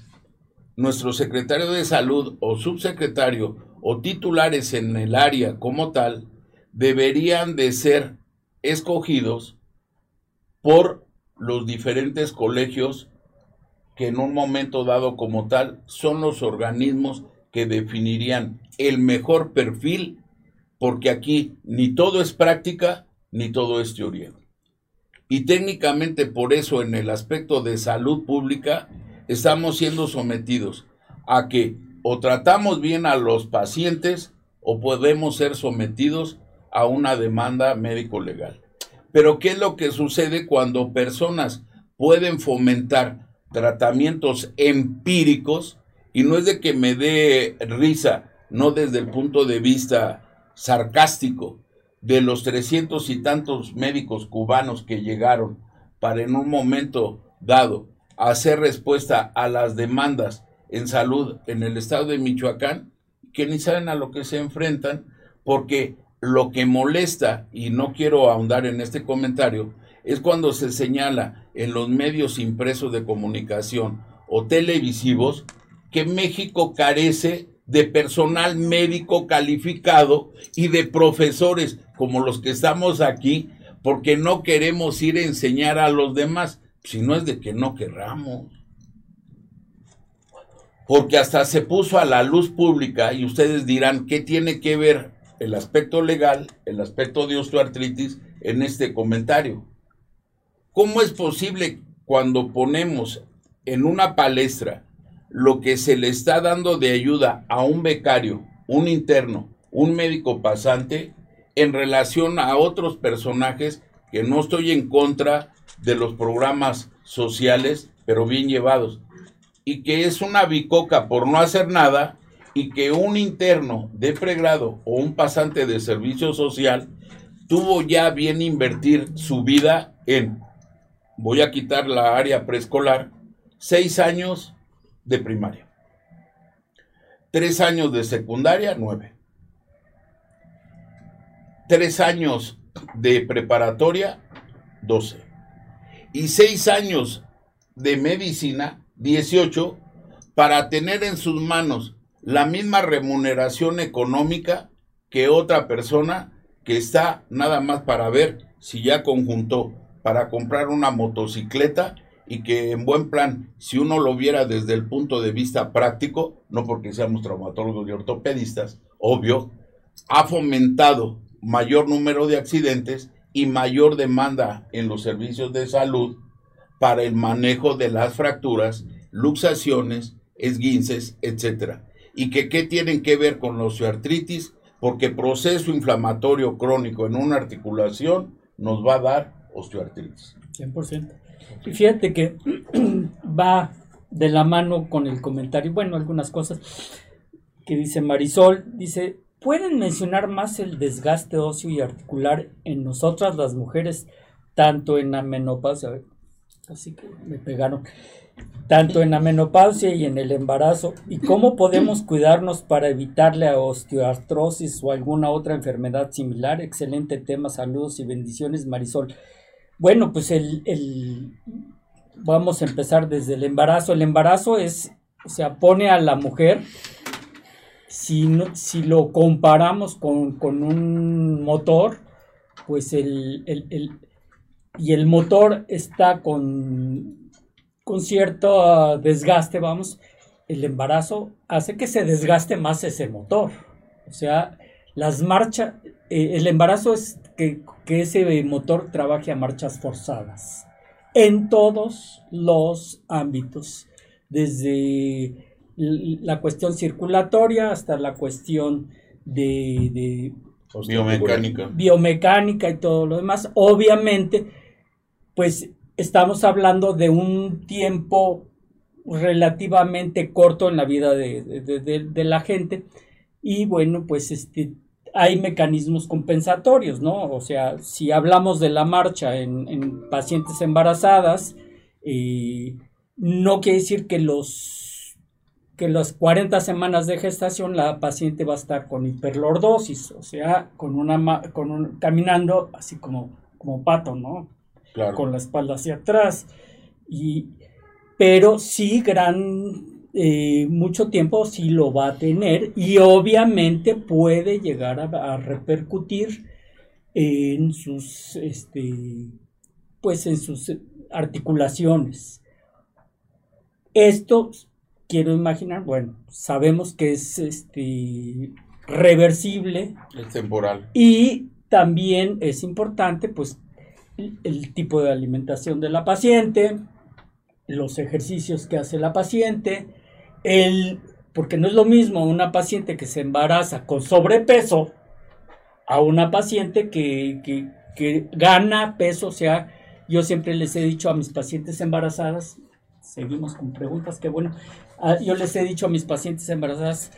nuestro secretario de salud o subsecretario o titulares en el área como tal deberían de ser escogidos por los diferentes colegios que en un momento dado como tal son los organismos que definirían el mejor perfil, porque aquí ni todo es práctica ni todo es teoría. Y técnicamente por eso en el aspecto de salud pública estamos siendo sometidos a que o tratamos bien a los pacientes o podemos ser sometidos a una demanda médico-legal. Pero ¿qué es lo que sucede cuando personas pueden fomentar tratamientos empíricos? Y no es de que me dé risa, no desde el punto de vista sarcástico, de los trescientos y tantos médicos cubanos que llegaron para en un momento dado hacer respuesta a las demandas en salud en el estado de Michoacán, que ni saben a lo que se enfrentan, porque lo que molesta, y no quiero ahondar en este comentario, es cuando se señala en los medios impresos de comunicación o televisivos que México carece de personal médico calificado y de profesores como los que estamos aquí, porque no queremos ir a enseñar a los demás, si no es de que no querramos. Porque hasta se puso a la luz pública y ustedes dirán, ¿qué tiene que ver el aspecto legal, el aspecto de osteoartritis en este comentario? ¿Cómo es posible cuando ponemos en una palestra lo que se le está dando de ayuda a un becario, un interno, un médico pasante, en relación a otros personajes que no estoy en contra de los programas sociales, pero bien llevados, y que es una bicoca por no hacer nada y que un interno de pregrado o un pasante de servicio social tuvo ya bien invertir su vida en, voy a quitar la área preescolar, seis años de primaria, tres años de secundaria, nueve tres años de preparatoria, 12. Y seis años de medicina, 18, para tener en sus manos la misma remuneración económica que otra persona que está nada más para ver si ya conjuntó para comprar una motocicleta y que en buen plan, si uno lo viera desde el punto de vista práctico, no porque seamos traumatólogos y ortopedistas, obvio, ha fomentado mayor número de accidentes y mayor demanda en los servicios de salud para el manejo de las fracturas, luxaciones, esguinces, etcétera. Y que qué tienen que ver con la osteoartritis, porque proceso inflamatorio crónico en una articulación nos va a dar osteoartritis. 100%. Y fíjate que [CLEARS THROAT] va de la mano con el comentario, bueno, algunas cosas que dice Marisol, dice, ¿Pueden mencionar más el desgaste óseo y articular en nosotras las mujeres, tanto en la menopausia? Así que me pegaron. Tanto en la menopausia y en el embarazo. ¿Y cómo podemos [CLEARS THROAT] cuidarnos para evitarle a osteoartrosis o alguna otra enfermedad similar? Excelente tema, saludos y bendiciones, Marisol. Bueno, pues el, el vamos a empezar desde el embarazo. El embarazo es, o sea, pone a la mujer si, si lo comparamos con, un motor, pues el, y el motor está con, con cierto desgaste, vamos, el embarazo hace que se desgaste más ese motor. O sea, las marchas, eh, el embarazo es que, que ese motor trabaje a marchas forzadas en todos los ámbitos, desde la cuestión circulatoria hasta la cuestión de, biomecánica. biomecánica y todo lo demás. Obviamente, pues estamos hablando de un tiempo relativamente corto en la vida de, la gente y bueno, pues este, hay mecanismos compensatorios, ¿no? O sea, si hablamos de la marcha en, pacientes embarazadas, eh, no quiere decir que los que las 40 semanas de gestación la paciente va a estar con hiperlordosis, o sea, con una con un, caminando así como como pato, ¿no? Claro. Con la espalda hacia atrás y pero sí gran eh, mucho tiempo sí lo va a tener y obviamente puede llegar a, repercutir en sus este pues en sus articulaciones Esto, quiero imaginar, bueno, sabemos que es este, reversible. Es temporal. Y también es importante, pues, el, tipo de alimentación de la paciente, los ejercicios que hace la paciente, el, porque no es lo mismo una paciente que se embaraza con sobrepeso a una paciente que, que, que gana peso, o sea, yo siempre les he dicho a mis pacientes embarazadas, seguimos con preguntas, que bueno, ah, yo les he dicho a mis pacientes embarazadas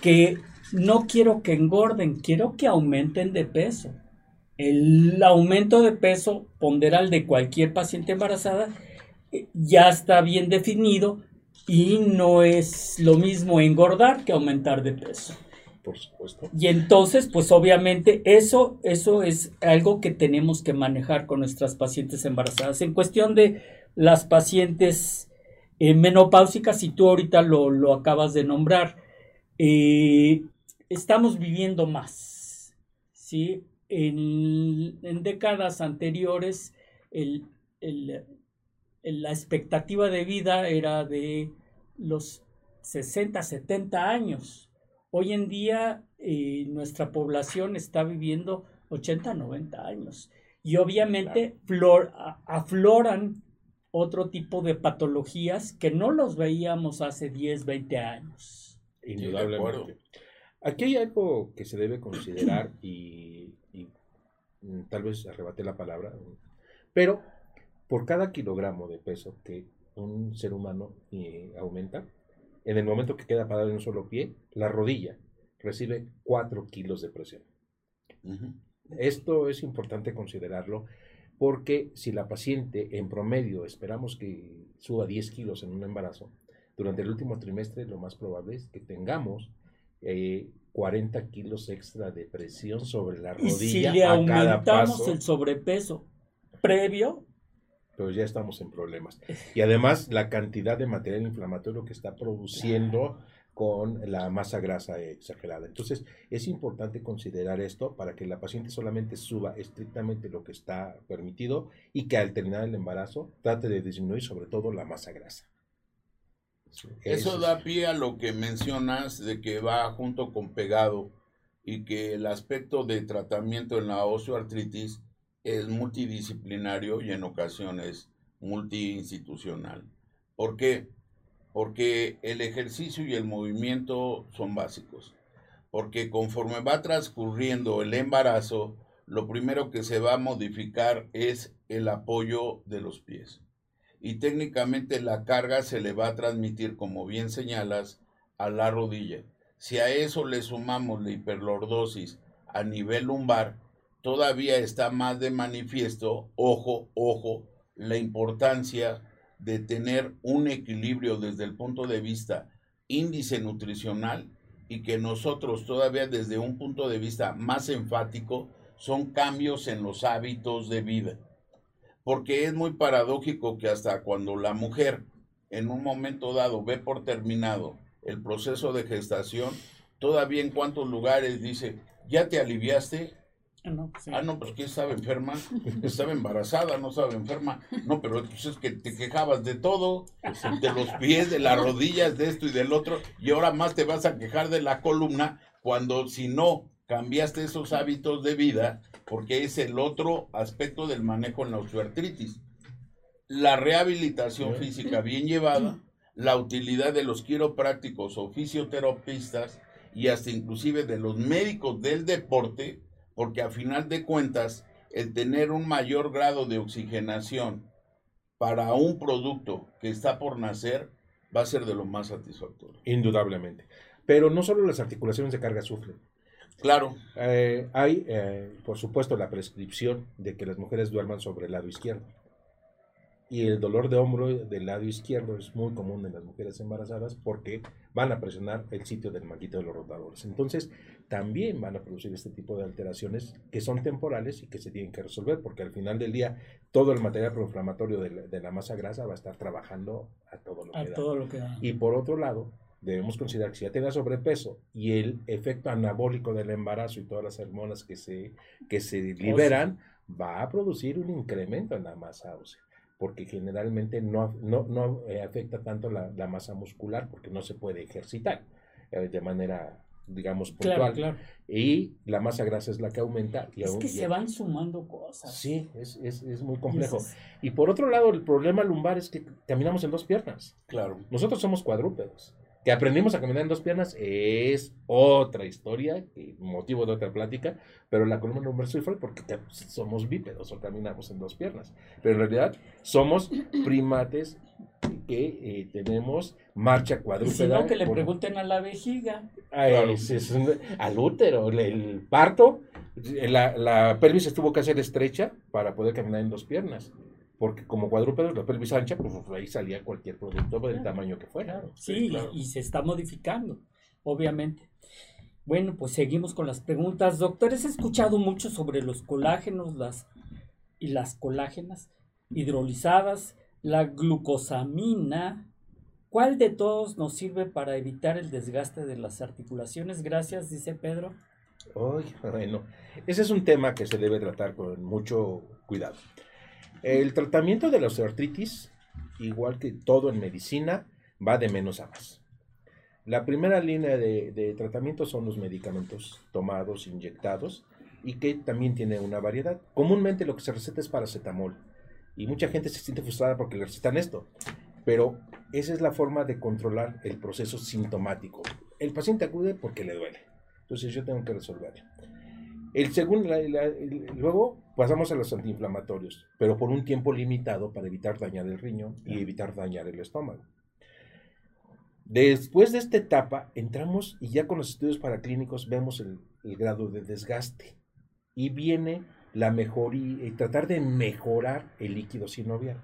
que no quiero que engorden, quiero que aumenten de peso. El aumento de peso ponderal de cualquier paciente embarazada eh, ya está bien definido y no es lo mismo engordar que aumentar de peso. Por supuesto. Y entonces, pues obviamente eso, eso es algo que tenemos que manejar con nuestras pacientes embarazadas. En cuestión de las pacientes eh, menopáusicas, y tú ahorita lo, acabas de nombrar, eh, estamos viviendo más, ¿sí? En, décadas anteriores, la expectativa de vida era de los 60, 70 años. Hoy en día eh, nuestra población está viviendo 80, 90 años. Y obviamente afloran otro tipo de patologías que no los veíamos hace 10, 20 años. Indudablemente. Aquí hay algo que se debe considerar y, mm, tal vez arrebate la palabra, pero por cada kilogramo de peso que un ser humano eh, aumenta, en el momento que queda parado en un solo pie, la rodilla recibe 4 kilos de presión. Esto es importante considerarlo porque si la paciente en promedio esperamos que suba 10 kilos en un embarazo, durante el último trimestre lo más probable es que tengamos 40 eh, kilos extra de presión sobre la rodilla. Y si le aumentamos el sobrepeso previo, pues ya estamos en problemas. [LAUGHS] Y además la cantidad de material inflamatorio que está produciendo con la masa grasa exagerada. Entonces es importante considerar esto para que la paciente solamente suba estrictamente lo que está permitido y que al terminar el embarazo trate de disminuir sobre todo la masa grasa. Eso da pie a lo que mencionas de que va junto con pegado y que el aspecto de tratamiento en la osteoartritis es multidisciplinario y en ocasiones multiinstitucional. ¿Por qué? Porque el ejercicio y el movimiento son básicos. Porque conforme va transcurriendo el embarazo, lo primero que se va a modificar es el apoyo de los pies y técnicamente la carga se le va a transmitir, como bien señalas, a la rodilla. Si a eso le sumamos la hiperlordosis a nivel lumbar, todavía está más de manifiesto, ojo, ojo, la importancia de tener un equilibrio desde el punto de vista índice nutricional y que nosotros todavía desde un punto de vista más enfático son cambios en los hábitos de vida porque es muy paradójico que hasta cuando la mujer en un momento dado ve por terminado el proceso de gestación, todavía en cuantos lugares dice, ¿ya te aliviaste? Ah, no, ah, no pues que estaba enferma, [LAUGHS] estaba embarazada, no estaba enferma. No, pero pues es que te quejabas de todo, de los pies, de las rodillas, de esto y del otro, y ahora más te vas a quejar de la columna cuando si no cambiaste esos hábitos de vida, porque es el otro aspecto del manejo en la osteoartritis. La rehabilitación física bien llevada, la utilidad de los quiroprácticos o fisioterapistas y hasta inclusive de los médicos del deporte, porque a final de cuentas el tener un mayor grado de oxigenación para un producto que está por nacer va a ser de lo más satisfactorio. Indudablemente. Pero no solo las articulaciones de carga sufren. Claro. Eh, hay, eh, por supuesto, la prescripción de que las mujeres duerman sobre el lado izquierdo. Y el dolor de hombro del lado izquierdo es muy común en las mujeres embarazadas porque van a presionar el sitio del manguito de los rotadores. Entonces, también van a producir este tipo de alteraciones que son temporales y que se tienen que resolver porque al final del día todo el material proinflamatorio de la, masa grasa va a estar trabajando a todo lo que Todo lo que da. Y por otro lado, debemos considerar que si ya te da sobrepeso y el efecto anabólico del embarazo y todas las hormonas que se, que se liberan, va a producir un incremento en la masa ósea. Porque generalmente no, no, no eh, afecta tanto la, la, masa muscular porque no se puede ejercitar eh, de manera digamos, puntual. Claro, Y la masa grasa es la que aumenta. Y es que se van sumando cosas. Sí, es, es, es muy complejo. Y, por otro lado, el problema lumbar es que caminamos en dos piernas. Claro. Nosotros somos cuadrúpedos. Que aprendimos a caminar en dos piernas es otra historia, motivo de otra plática, pero la columna lumbar sufre porque somos bípedos o caminamos en dos piernas. Pero en realidad somos primates que eh, tenemos marcha cuadrúpeda. Si que le pregunten a la vejiga. al útero, el, parto, la, la, pelvis estuvo que hacer estrecha para poder caminar en dos piernas. Porque como cuadrúpedos, la pelvis ancha, pues ahí salía cualquier producto del tamaño que fuera. Sí, y se está modificando, obviamente. Bueno, pues seguimos con las preguntas. Doctores, he escuchado mucho sobre los colágenos las, y las colágenas hidrolizadas la glucosamina. ¿Cuál de todos nos sirve para evitar el desgaste de las articulaciones? Gracias, dice Pedro. bueno, ese es un tema que se debe tratar con mucho cuidado. El tratamiento de la osteoartritis, igual que todo en medicina, va de menos a más. La primera línea de, de, tratamiento son los medicamentos tomados, inyectados, y que también tiene una variedad. Comúnmente lo que se receta es paracetamol, y mucha gente se siente frustrada porque le recetan esto. Pero esa es la forma de controlar el proceso sintomático. El paciente acude porque le duele. Entonces yo tengo que resolverlo. El segundo, luego pasamos a los antiinflamatorios, pero por un tiempo limitado para evitar dañar el riñón y evitar dañar el estómago. Después de esta etapa, entramos y ya con los estudios paraclínicos vemos el, el grado de desgaste. Y viene la mejoría, y tratar de mejorar el líquido sinovial.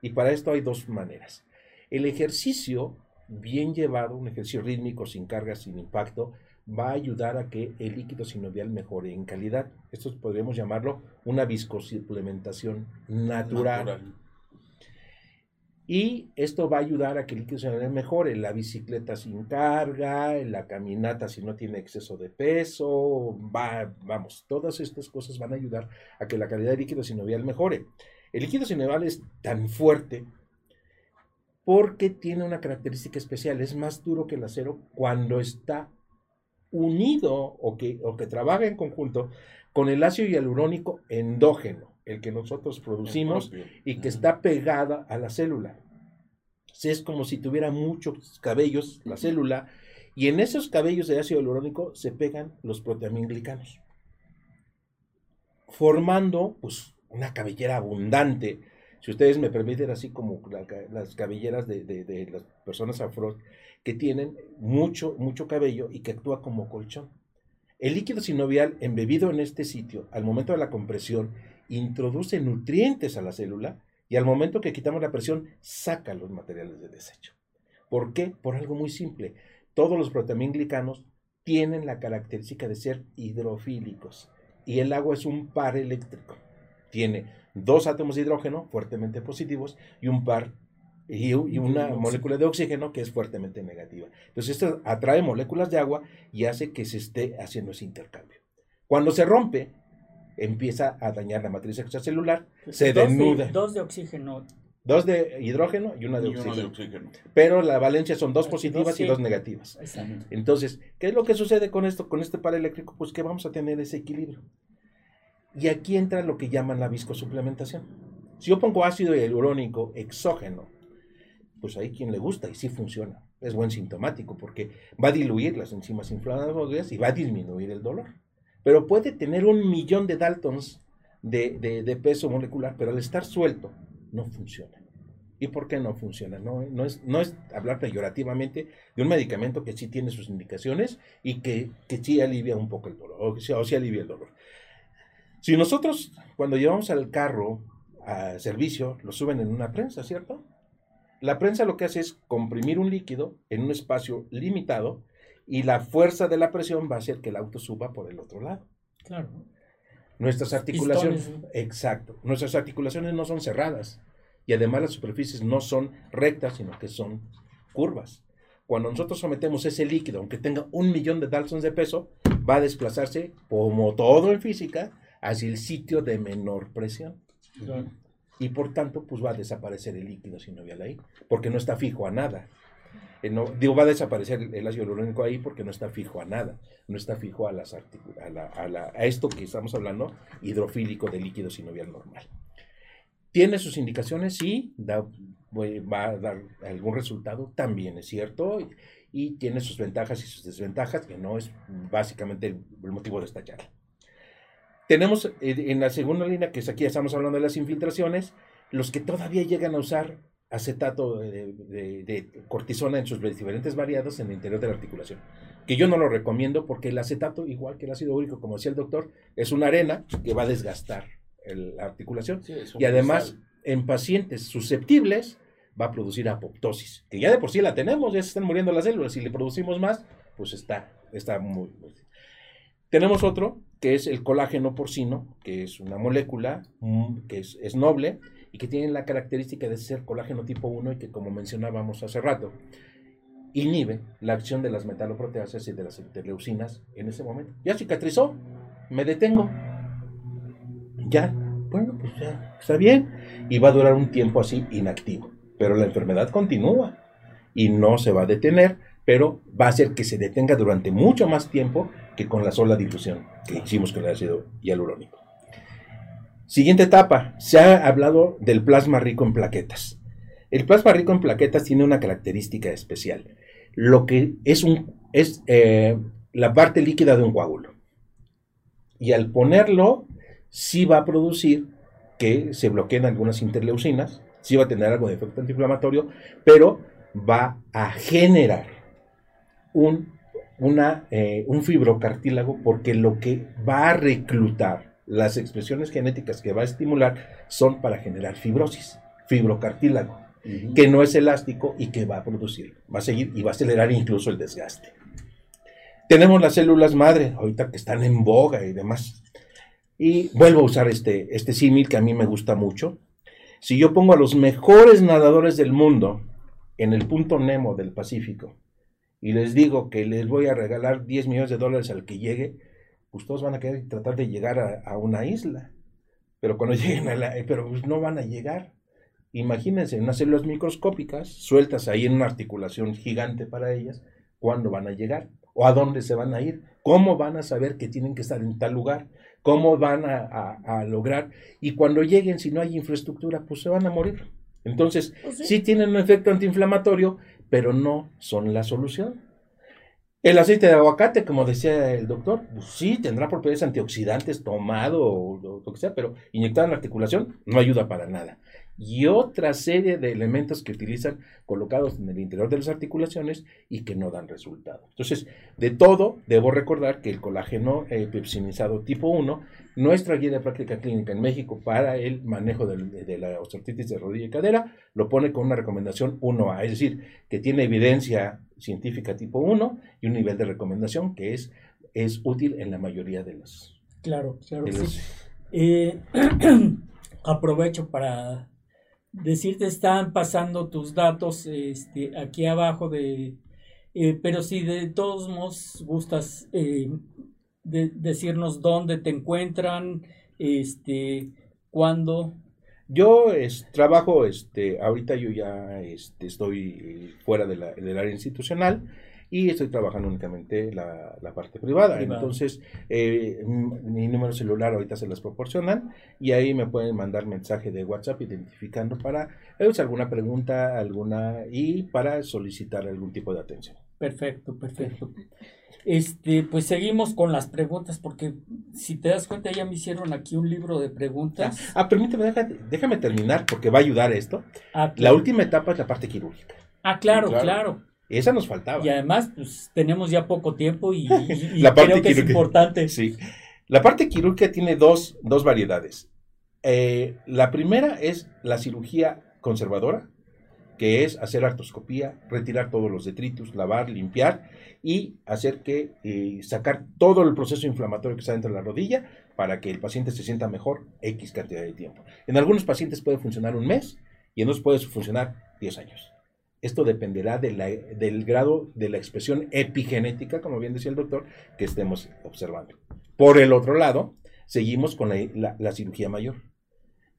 Y para esto hay dos maneras. El ejercicio bien llevado, un ejercicio rítmico, sin carga, sin impacto, va a ayudar a que el líquido sinovial mejore en calidad. Esto podríamos llamarlo una viscosuplementación natural. natural. Y esto va a ayudar a que el líquido sanguíneo mejore. La bicicleta sin carga, la caminata si no tiene exceso de peso, va, vamos, todas estas cosas van a ayudar a que la calidad del líquido sinovial mejore. El líquido sinovial es tan fuerte porque tiene una característica especial, es más duro que el acero cuando está unido o que, o que trabaja en conjunto con el ácido hialurónico endógeno el que nosotros producimos y que está pegada a la célula. Es como si tuviera muchos cabellos la célula y en esos cabellos de ácido hialurónico se pegan los proteaminglicanos, formando pues una cabellera abundante. Si ustedes me permiten, así como las cabelleras de, las personas afro que tienen mucho, mucho cabello y que actúa como colchón. El líquido sinovial embebido en este sitio, al momento de la compresión, introduce nutrientes a la célula y al momento que quitamos la presión, saca los materiales de desecho. ¿Por qué? Por algo muy simple. Todos los proteaminglicanos tienen la característica de ser hidrofílicos y el agua es un par eléctrico. Tiene dos átomos de hidrógeno fuertemente positivos y un par y, una molécula de oxígeno que es fuertemente negativa. Entonces esto atrae moléculas de agua y hace que se esté haciendo ese intercambio. Cuando se rompe, empieza a dañar la matriz extracelular, se denuda. dos de oxígeno. Dos de hidrógeno y una de, oxígeno. Pero la valencia son dos positivas y dos negativas. Entonces, ¿qué es lo que sucede con esto, con este par eléctrico? Pues que vamos a tener ese equilibrio. Y aquí entra lo que llaman la viscosuplementación. Si yo pongo ácido hialurónico exógeno, pues hay quien le gusta y sí funciona. Es buen sintomático porque va a diluir las enzimas inflamatorias y va a disminuir el dolor pero puede tener un millón de Daltons de, peso molecular, pero al estar suelto no funciona. ¿Y por qué no funciona? No, no, es, no es hablar peyorativamente de un medicamento que sí tiene sus indicaciones y que, que sí alivia un poco el dolor, o, sí, o sí alivia el dolor. Si nosotros, cuando llevamos al carro a servicio, lo suben en una prensa, ¿cierto? La prensa lo que hace es comprimir un líquido en un espacio limitado y la fuerza de la presión va a hacer que el auto suba por el otro lado. Claro. Nuestras articulaciones, exacto, nuestras articulaciones no son cerradas y además las superficies no son rectas, sino que son curvas. Cuando nosotros sometemos ese líquido, aunque tenga un millón de Daltons de peso, va a desplazarse, como todo en física, hacia el sitio de menor presión. Y por tanto pues va a desaparecer el líquido sinovial ahí, porque no está fijo a nada. Eh, no, digo, va a desaparecer el ácido hialurónico ahí porque no está fijo a nada, no está fijo a, las a, a, a esto que estamos hablando, hidrofílico de líquido sinovial normal. ¿Tiene sus indicaciones? Sí, va a dar algún resultado, también es cierto, y, tiene sus ventajas y sus desventajas, que no es básicamente el, motivo de esta charla. Tenemos eh, en la segunda línea, que es aquí estamos hablando de las infiltraciones, los que todavía llegan a usar acetato de, cortisona en sus diferentes variados en el interior de la articulación. Que yo no lo recomiendo porque el acetato, igual que el ácido úrico, como decía el doctor, es una arena que va a desgastar la articulación. y además, en pacientes susceptibles, va a producir apoptosis, que ya de por sí la tenemos, ya se están muriendo las células. Si le producimos más, pues está, está muy, Tenemos otro, que es el colágeno porcino, que es una molécula mm, que es, noble y que tiene la característica de ser colágeno tipo 1 y que, como mencionábamos hace rato, inhibe la acción de las metaloproteasas y de las interleucinas en ese momento. Ya cicatrizó, me detengo. Ya, bueno, pues ya está bien. Y va a durar un tiempo así inactivo. Pero la enfermedad continúa y no se va a detener, pero va a hacer que se detenga durante mucho más tiempo que con la sola difusión que hicimos con el ácido hialurónico. Siguiente etapa, se ha hablado del plasma rico en plaquetas. El plasma rico en plaquetas tiene una característica especial. Lo que es, un, es eh, la parte líquida de un coágulo. Y al ponerlo, sí va a producir que se bloqueen algunas interleucinas, sí va a tener algo de efecto antiinflamatorio, pero va a generar un, una, eh, un fibrocartílago porque lo que va a reclutar las expresiones genéticas que va a estimular son para generar fibrosis, fibrocartílago, que no es elástico y que va a producir, va a seguir y va a acelerar incluso el desgaste. Tenemos las células madre, ahorita que están en boga y demás. Y vuelvo a usar este, este símil que a mí me gusta mucho. Si yo pongo a los mejores nadadores del mundo en el punto Nemo del Pacífico y les digo que les voy a regalar 10 millones de dólares al que llegue, pues todos van a querer tratar de llegar a, una isla. Pero cuando [LAUGHS] lleguen a la, pero pues no van a llegar. Imagínense, unas células microscópicas sueltas ahí en una articulación gigante para ellas, ¿cuándo van a llegar? ¿O a dónde se van a ir? ¿Cómo van a saber que tienen que estar en tal lugar? ¿Cómo van a, lograr? Y cuando lleguen, si no hay infraestructura, pues se van a morir. Entonces, pues sí tienen un efecto antiinflamatorio, pero no son la solución. El aceite de aguacate, como decía el doctor, pues sí, tendrá propiedades antioxidantes tomado o lo que sea, pero inyectado en la articulación no ayuda para nada y otra serie de elementos que utilizan colocados en el interior de las articulaciones y que no dan resultado. Entonces, de todo, debo recordar que el colágeno eh, pepsinizado tipo 1, nuestra guía de práctica clínica en México para el manejo de, la osteoartritis de rodilla y cadera, lo pone con una recomendación 1A, es decir, que tiene evidencia científica tipo 1 y un nivel de recomendación que es, es útil en la mayoría de los... Claro, claro. Sí. Eh, [CLEARS THROAT] aprovecho para decirte están pasando tus datos este, aquí abajo de... Eh, pero si de todos modos gustas eh, decirnos dónde te encuentran, este, cuándo. Yo es, trabajo, este, ahorita yo ya este, estoy fuera de la, del área institucional y estoy trabajando únicamente la, la parte privada. Entonces, eh, mi número celular ahorita se las proporcionan y ahí me pueden mandar mensaje de WhatsApp identificando para eh, alguna pregunta, alguna y para solicitar algún tipo de atención. Perfecto, perfecto. Este, pues seguimos con las preguntas, porque si te das cuenta, ya me hicieron aquí un libro de preguntas. Ah, permíteme, déjame, terminar, porque va a ayudar esto. Ah, la última etapa es la parte quirúrgica. Ah, claro. claro. Esa nos faltaba. Y además, pues tenemos ya poco tiempo y, [LAUGHS] la parte creo que es importante. Sí. La parte quirúrgica tiene dos, dos variedades. Eh, la primera es la cirugía conservadora, que es hacer artroscopía, retirar todos los detritus, lavar, limpiar y hacer que eh, sacar todo el proceso inflamatorio que está dentro de la rodilla para que el paciente se sienta mejor X cantidad de tiempo. En algunos pacientes puede funcionar un mes y en otros puede funcionar 10 años. Esto dependerá del grado de la expresión epigenética, como bien decía el doctor, que estemos observando. Por el otro lado, seguimos con la, cirugía mayor,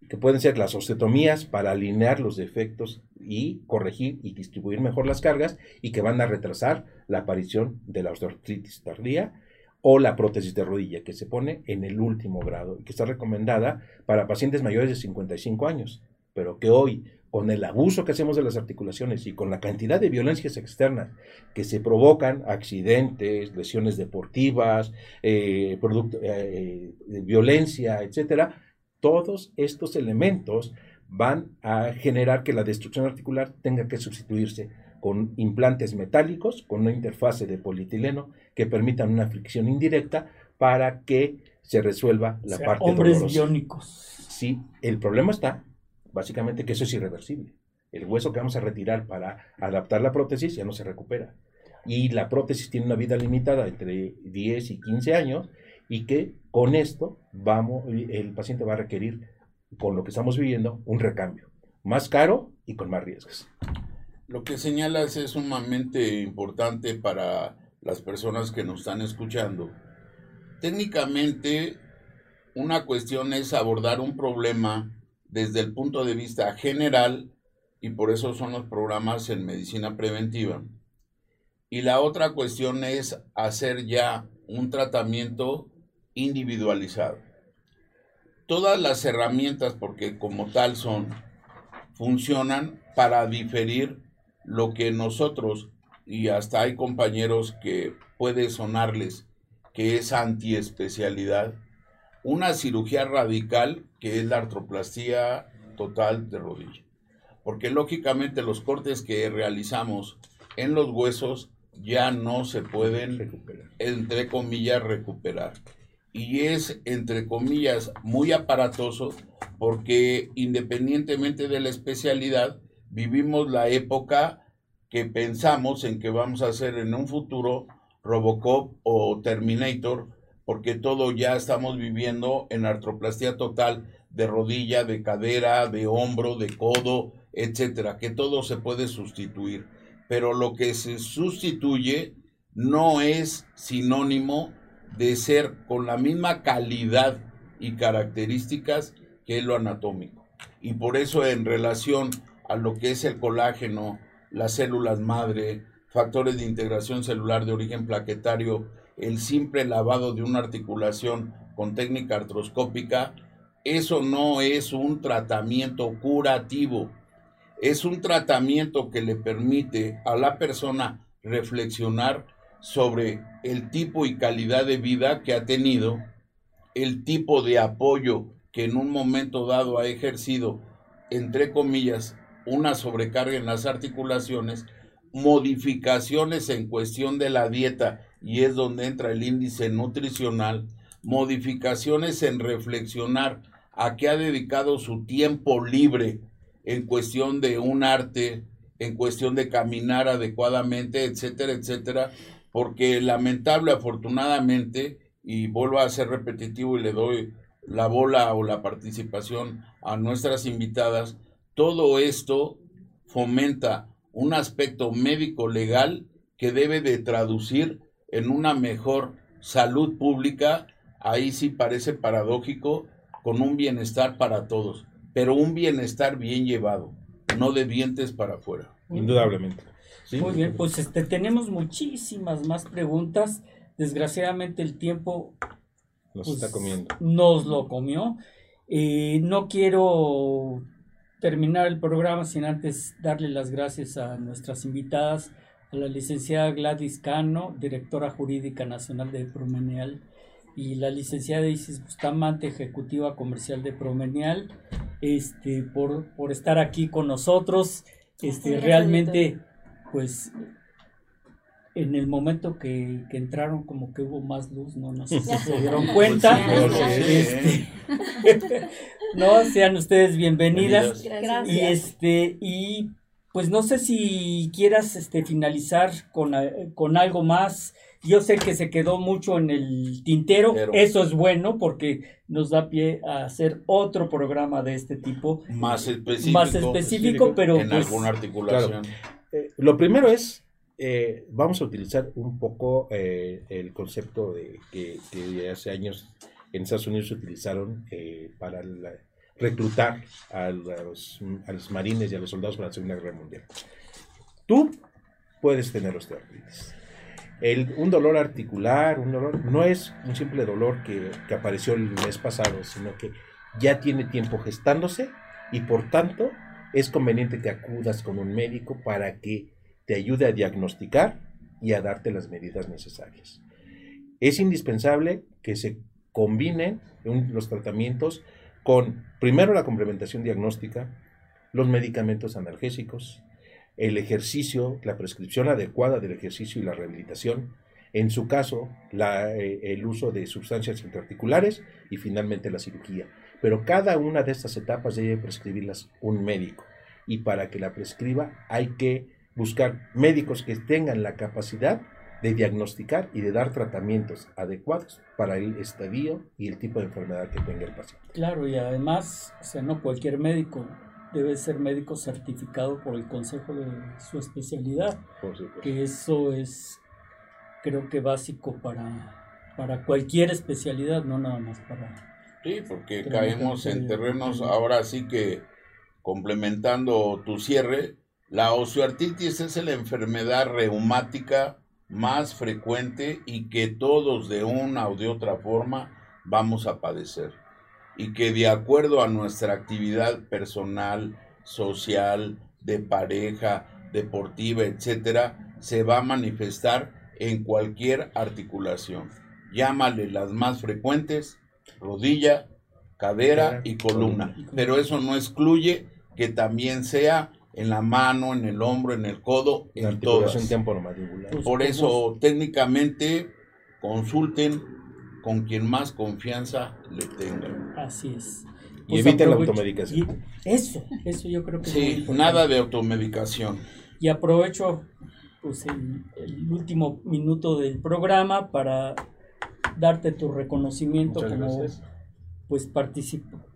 que pueden ser las osteotomías para alinear los defectos y corregir y distribuir mejor las cargas y que van a retrasar la aparición de la osteoartritis tardía o la prótesis de rodilla que se pone en el último grado y que está recomendada para pacientes mayores de 55 años, pero que hoy con el abuso que hacemos de las articulaciones y con la cantidad de violencias externas que se provocan, accidentes, lesiones deportivas, eh, eh, violencia, etcétera, todos estos elementos van a generar que la destrucción articular tenga que sustituirse con implantes metálicos, con una interfase de polietileno que permitan una fricción indirecta para que se resuelva la parte hombres biónicos. Sí, el problema está básicamente que eso es irreversible. El hueso que vamos a retirar para adaptar la prótesis ya no se recupera. Y la prótesis tiene una vida limitada entre 10 y 15 años y que con esto vamos, el paciente va a requerir, con lo que estamos viviendo, un recambio más caro y con más riesgos. Lo que señalas es sumamente importante para las personas que nos están escuchando. Técnicamente, una cuestión es abordar un problema desde el punto de vista general y por eso son los programas en medicina preventiva. Y la otra cuestión es hacer ya un tratamiento individualizado. Todas las herramientas, porque como tal son, funcionan para diferir lo que nosotros, y hasta hay compañeros que puede sonarles que es antiespecialidad, una cirugía radical que es la artroplastía total de rodilla. Porque lógicamente los cortes que realizamos en los huesos ya no se pueden, recuperar. entre comillas, recuperar y es, entre comillas, muy aparatoso porque independientemente de la especialidad, vivimos la época que pensamos en que vamos a hacer en un futuro Robocop o Terminator, porque todo ya estamos viviendo en artroplastía total de rodilla, de cadera, de hombro, de codo, etcétera, que todo se puede sustituir. Pero lo que se sustituye no es sinónimo de ser con la misma calidad y características que lo anatómico. Y por eso en relación a lo que es el colágeno, las células madre, factores de integración celular de origen plaquetario, el simple lavado de una articulación con técnica artroscópica, eso no es un tratamiento curativo, es un tratamiento que le permite a la persona reflexionar sobre el tipo y calidad de vida que ha tenido, el tipo de apoyo que en un momento dado ha ejercido, entre comillas, una sobrecarga en las articulaciones, modificaciones en cuestión de la dieta, y es donde entra el índice nutricional, modificaciones en reflexionar a qué ha dedicado su tiempo libre en cuestión de un arte, en cuestión de caminar adecuadamente, etcétera, etcétera, porque lamentable, afortunadamente, y vuelvo a ser repetitivo y le doy la bola o la participación a nuestras invitadas, todo esto fomenta un aspecto médico legal que debe de traducir en una mejor salud pública, ahí sí parece paradójico, con un bienestar para todos, pero un bienestar bien llevado, no de dientes para afuera. Indudablemente. Muy bien, pues este, tenemos muchísimas más preguntas. Desgraciadamente el tiempo nos está pues, comiendo. Nos lo comió. Eh, no quiero terminar el programa sin antes darle las gracias a nuestras invitadas, a la licenciada Gladys Cano, directora jurídica nacional de Promenial, y la licenciada Isis Bustamante, ejecutiva comercial de Promenial, este, por, por estar aquí con nosotros. Este, realmente pues en el momento que, entraron como que hubo más luz, no, no sé si se dieron cuenta. Este, [LAUGHS] no, sean ustedes bienvenidas. Gracias. Y este, y pues no sé si quieras este finalizar con, con algo más. Yo sé que se quedó mucho en el tintero, eso es bueno porque nos da pie a hacer otro programa de este tipo. Más específico. Más específico, pero... En pues, alguna articulación. Eh, lo primero es, eh, vamos a utilizar un poco eh, el concepto de que, hace años en Estados Unidos se utilizaron para reclutar a los, a los marines y a los soldados para la Segunda Guerra Mundial. Tú puedes tener osteoartritis. El, un dolor articular, un dolor, no es un simple dolor que, que, apareció el mes pasado, sino que ya tiene tiempo gestándose y por tanto es conveniente que acudas con un médico para que te ayude a diagnosticar y a darte las medidas necesarias. Es indispensable que se combinen los tratamientos con, primero, la complementación diagnóstica, los medicamentos analgésicos, el ejercicio, la prescripción adecuada del ejercicio y la rehabilitación, en su caso, eh, el uso de sustancias intraarticulares y finalmente la cirugía. Pero cada una de estas etapas debe prescribirlas un médico y para que la prescriba hay que buscar médicos que tengan la capacidad de diagnosticar y de dar tratamientos adecuados para el estadio y el tipo de enfermedad que tenga el paciente. Claro, y además, o sea, no cualquier médico debe ser médico certificado por el consejo de su especialidad, que eso es creo que básico para, para cualquier especialidad, no nada más para... Sí, porque caemos en terrenos ahora sí que complementando tu cierre, la osteoartritis es la enfermedad reumática más frecuente y que todos de una o de otra forma vamos a padecer. Y que de acuerdo a nuestra actividad personal, social, de pareja, deportiva, etcétera, se va a manifestar en cualquier articulación. Llámale las más frecuentes, rodilla, cadera y columna. Pero eso no excluye que también sea en la mano, en el hombro, en el codo, en todas. Pues, Por eso, técnicamente, consulten con quien más confianza le tengan. Así es. y pues eviten la automedicación. eso, eso yo creo que sí, nada de automedicación. Y aprovecho pues el, el, último minuto del programa para darte tu reconocimiento como pues participa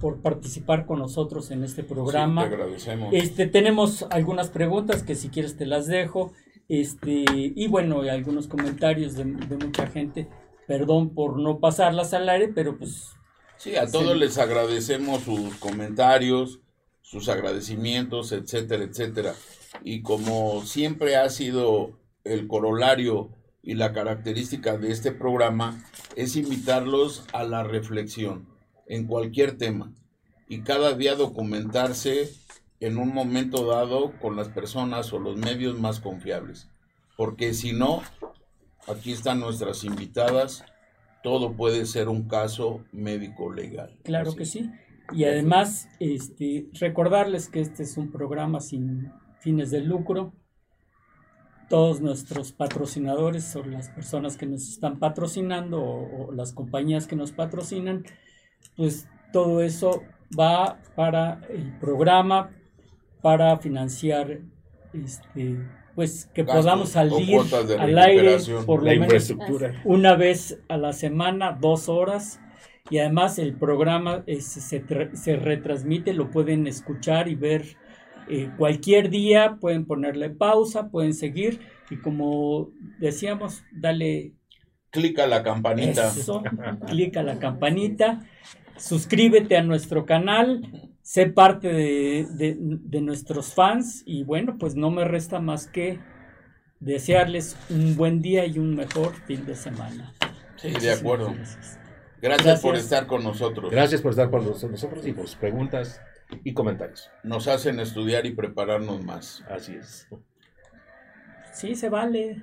por participar con nosotros en este programa. te agradecemos. Este, tenemos algunas preguntas que si quieres te las dejo. Este, y bueno, algunos comentarios de, mucha gente. Perdón por no pasarlas al aire, pero pues. Sí, a todos les agradecemos sus comentarios, sus agradecimientos, etcétera, etcétera. Y como siempre ha sido el corolario y la característica de este programa, es invitarlos a la reflexión en cualquier tema y cada día documentarse en un momento dado con las personas o los medios más confiables. Porque si no, aquí están nuestras invitadas, todo puede ser un caso médico legal. Claro que sí. Y además, este, recordarles que este es un programa sin fines de lucro. Todos nuestros patrocinadores o las personas que nos están patrocinando o las compañías que nos patrocinan pues todo eso va para el programa, para financiar este pues que podamos salir al aire por lo menos una vez a la semana, dos horas, y además el programa se, se, retransmite, lo pueden escuchar y ver eh, cualquier día, pueden ponerle pausa, pueden seguir, y como decíamos, dale clic a la campanita. Eso, clic a la campanita suscríbete a nuestro canal, sé parte de, nuestros fans y bueno, pues no me resta más que desearles un buen día y un mejor fin de semana. Sí, de acuerdo. Gracias. por estar con nosotros. Gracias por estar con nosotros y por sus preguntas y comentarios. Nos hacen estudiar y prepararnos más. Así es. Sí, se vale.